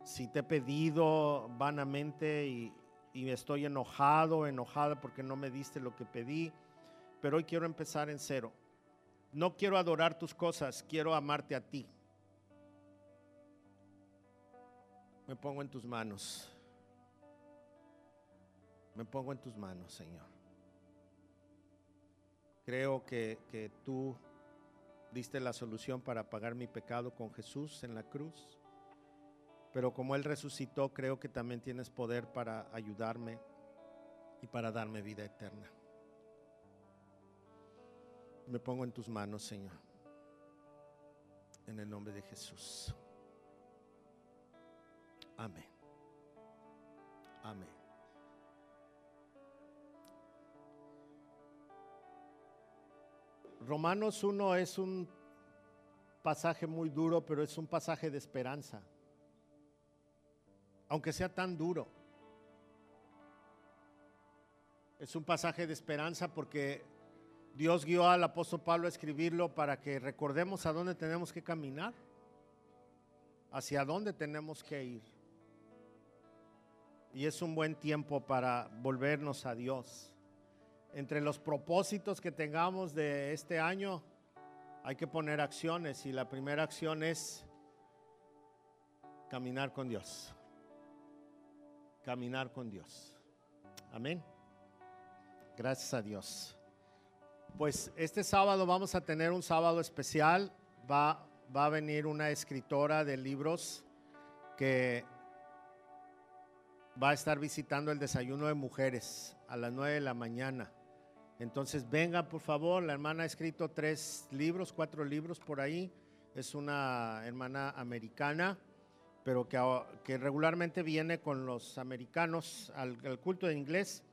si te he pedido vanamente y, y estoy enojado, enojada porque no me diste lo que pedí. Pero hoy quiero empezar en cero. No quiero adorar tus cosas, quiero amarte a ti. Me pongo en tus manos. Me pongo en tus manos, Señor. Creo que, que tú diste la solución para pagar mi pecado con Jesús en la cruz. Pero como Él resucitó, creo que también tienes poder para ayudarme y para darme vida eterna. Me pongo en tus manos, Señor. En el nombre de Jesús. Amén. Amén. Romanos 1 es un pasaje muy duro, pero es un pasaje de esperanza. Aunque sea tan duro. Es un pasaje de esperanza porque Dios guió al apóstol Pablo a escribirlo para que recordemos a dónde tenemos que caminar, hacia dónde tenemos que ir. Y es un buen tiempo para volvernos a Dios. Entre los propósitos que tengamos de este año, hay que poner acciones y la primera acción es caminar con Dios. Caminar con Dios. Amén. Gracias a Dios. Pues este sábado vamos a tener un sábado especial. Va, va a venir una escritora de libros que va a estar visitando el desayuno de mujeres a las 9 de la mañana. Entonces venga por favor, la hermana ha escrito tres libros, cuatro libros por ahí. Es una hermana americana, pero que, regularmente viene con los americanos al, al culto de inglés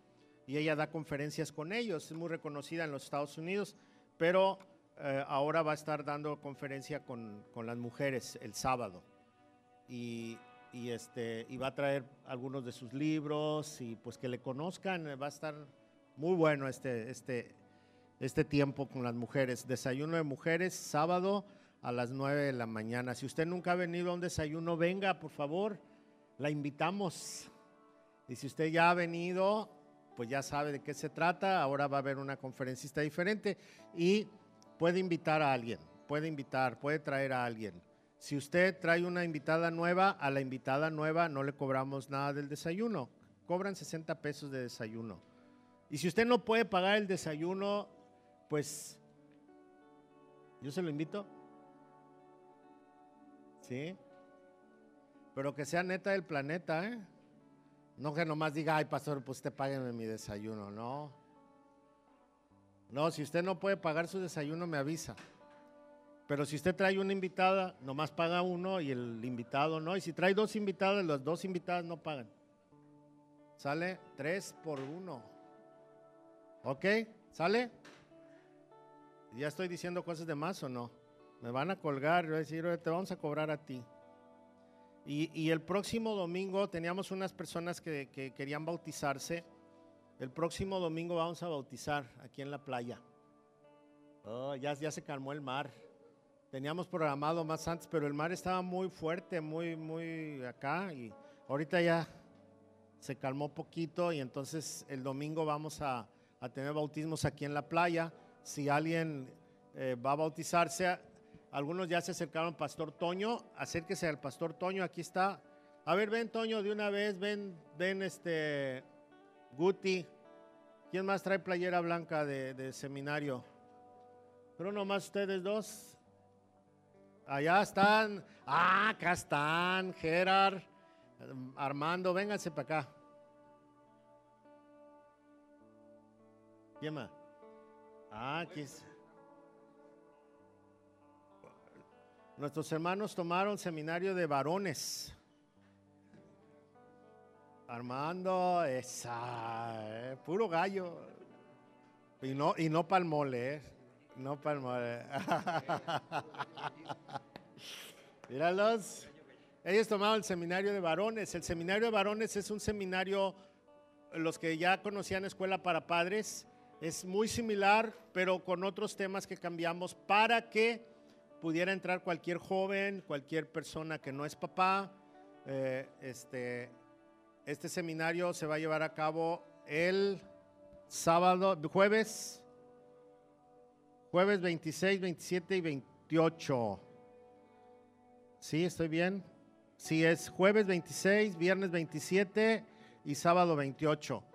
y ella da conferencias con ellos. Es muy reconocida en los Estados Unidos, pero eh, ahora va a estar dando conferencia con, con las mujeres el sábado. Y, y, este, y va a traer algunos de sus libros y pues que le conozcan. Va a estar muy bueno este, este, este tiempo con las mujeres. Desayuno de mujeres, sábado a las 9 de la mañana. Si usted nunca ha venido a un desayuno, venga, por favor. La invitamos. Y si usted ya ha venido, pues ya sabe de qué se trata, ahora va a haber una conferencista diferente y puede invitar a alguien, puede invitar, puede traer a alguien. Si usted trae una invitada nueva, a la invitada nueva no le cobramos nada del desayuno, cobran 60 pesos de desayuno. Y si usted no puede pagar el desayuno, pues yo se lo invito. ¿Sí? Pero que sea neta del planeta, ¿eh? No que nomás diga, ay, pastor, pues usted págueme mi desayuno, no. No, si usted no puede pagar su desayuno, me avisa. Pero si usted trae una invitada, nomás paga uno y el invitado no. Y si trae dos invitadas, las dos invitadas no pagan. Sale tres por uno. ¿Ok? ¿Sale? ¿Ya estoy diciendo cosas de más o no? Me van a colgar, voy a decir, te vamos a cobrar a ti. Y, el próximo domingo teníamos unas personas que, querían bautizarse. El próximo domingo vamos a bautizar aquí en la playa. Oh, ya, ya se calmó el mar. Teníamos programado más antes, pero el mar estaba muy fuerte, muy, muy acá. Y ahorita ya se calmó poquito y entonces el domingo vamos a, tener bautismos aquí en la playa. Si alguien eh, va a bautizarse, algunos ya se acercaron Pastor Toño. Acérquese al Pastor Toño, aquí está. A ver, ven Toño de una vez, ven, ven este Guti. ¿Quién más trae playera blanca de, seminario? Pero nomás ustedes dos. Allá están. Ah, acá están. Gerard, Armando, vénganse para acá. ¿Quién más? Ah, aquí está. Nuestros hermanos tomaron seminario de varones. Armando, esa, eh, puro gallo. Y no, y no palmole, eh. No palmole. <laughs> Míralos. Ellos tomaron el seminario de varones. El seminario de varones es un seminario, los que ya conocían Escuela para Padres, es muy similar, pero con otros temas que cambiamos para que pudiera entrar cualquier joven, cualquier persona que no es papá. Eh, este, este seminario se va a llevar a cabo el sábado, jueves, jueves 26, 27 y 28. ¿Sí? ¿Estoy bien? Sí, es jueves 26, viernes 27 y sábado 28.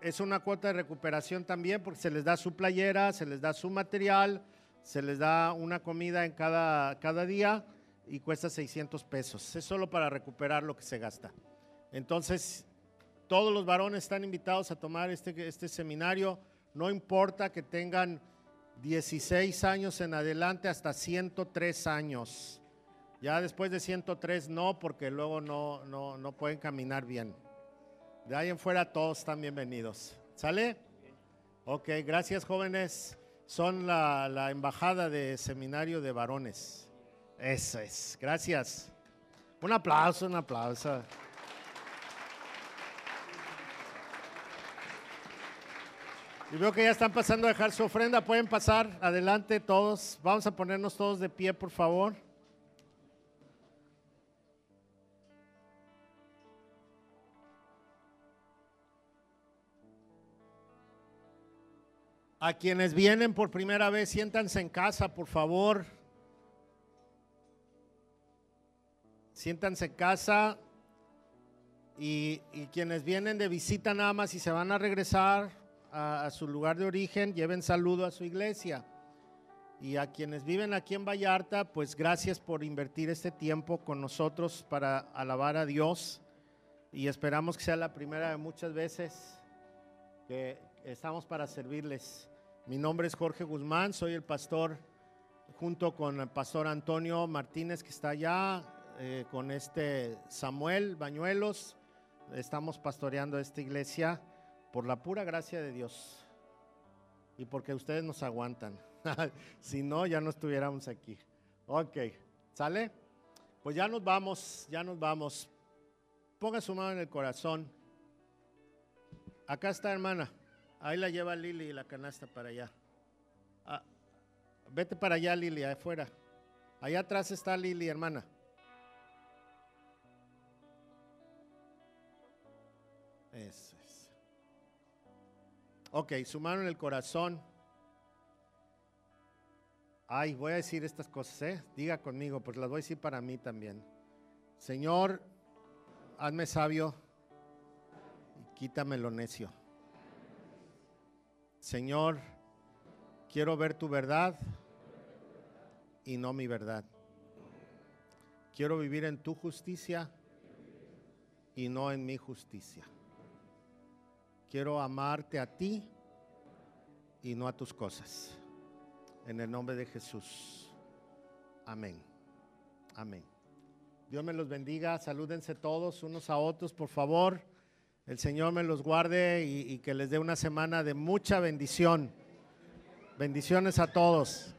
Es una cuota de recuperación también porque se les da su playera, se les da su material se les da una comida en cada, cada día y cuesta 600 pesos. Es solo para recuperar lo que se gasta. Entonces, todos los varones están invitados a tomar este, este seminario, no importa que tengan 16 años en adelante hasta 103 años. Ya después de 103 no, porque luego no, no, no pueden caminar bien. De ahí en fuera todos están bienvenidos. ¿Sale? Ok, gracias jóvenes son la, embajada de seminario de varones. Eso es. Gracias. Un aplauso, un aplauso. Y veo que ya están pasando a dejar su ofrenda. Pueden pasar adelante todos. Vamos a ponernos todos de pie, por favor. A quienes vienen por primera vez, siéntanse en casa, por favor. Siéntanse en casa. Y, quienes vienen de visita nada más y se van a regresar a, a su lugar de origen, lleven saludo a su iglesia. Y a quienes viven aquí en Vallarta, pues gracias por invertir este tiempo con nosotros para alabar a Dios. Y esperamos que sea la primera de muchas veces que estamos para servirles. Mi nombre es Jorge Guzmán, soy el pastor junto con el pastor Antonio Martínez que está allá, eh, con este Samuel Bañuelos. Estamos pastoreando esta iglesia por la pura gracia de Dios y porque ustedes nos aguantan. <laughs> si no, ya no estuviéramos aquí. Ok, ¿sale? Pues ya nos vamos, ya nos vamos. Ponga su mano en el corazón. Acá está, hermana. Ahí la lleva Lili la canasta para allá. Ah, vete para allá, Lili, afuera. Allá atrás está Lili, hermana. Eso es. Ok, su mano en el corazón. Ay, voy a decir estas cosas, ¿eh? Diga conmigo, pues las voy a decir para mí también. Señor, hazme sabio y quítame lo necio. Señor, quiero ver tu verdad y no mi verdad. Quiero vivir en tu justicia y no en mi justicia. Quiero amarte a ti y no a tus cosas. En el nombre de Jesús. Amén. Amén. Dios me los bendiga. Salúdense todos unos a otros, por favor. El Señor me los guarde y, que les dé una semana de mucha bendición. Bendiciones a todos.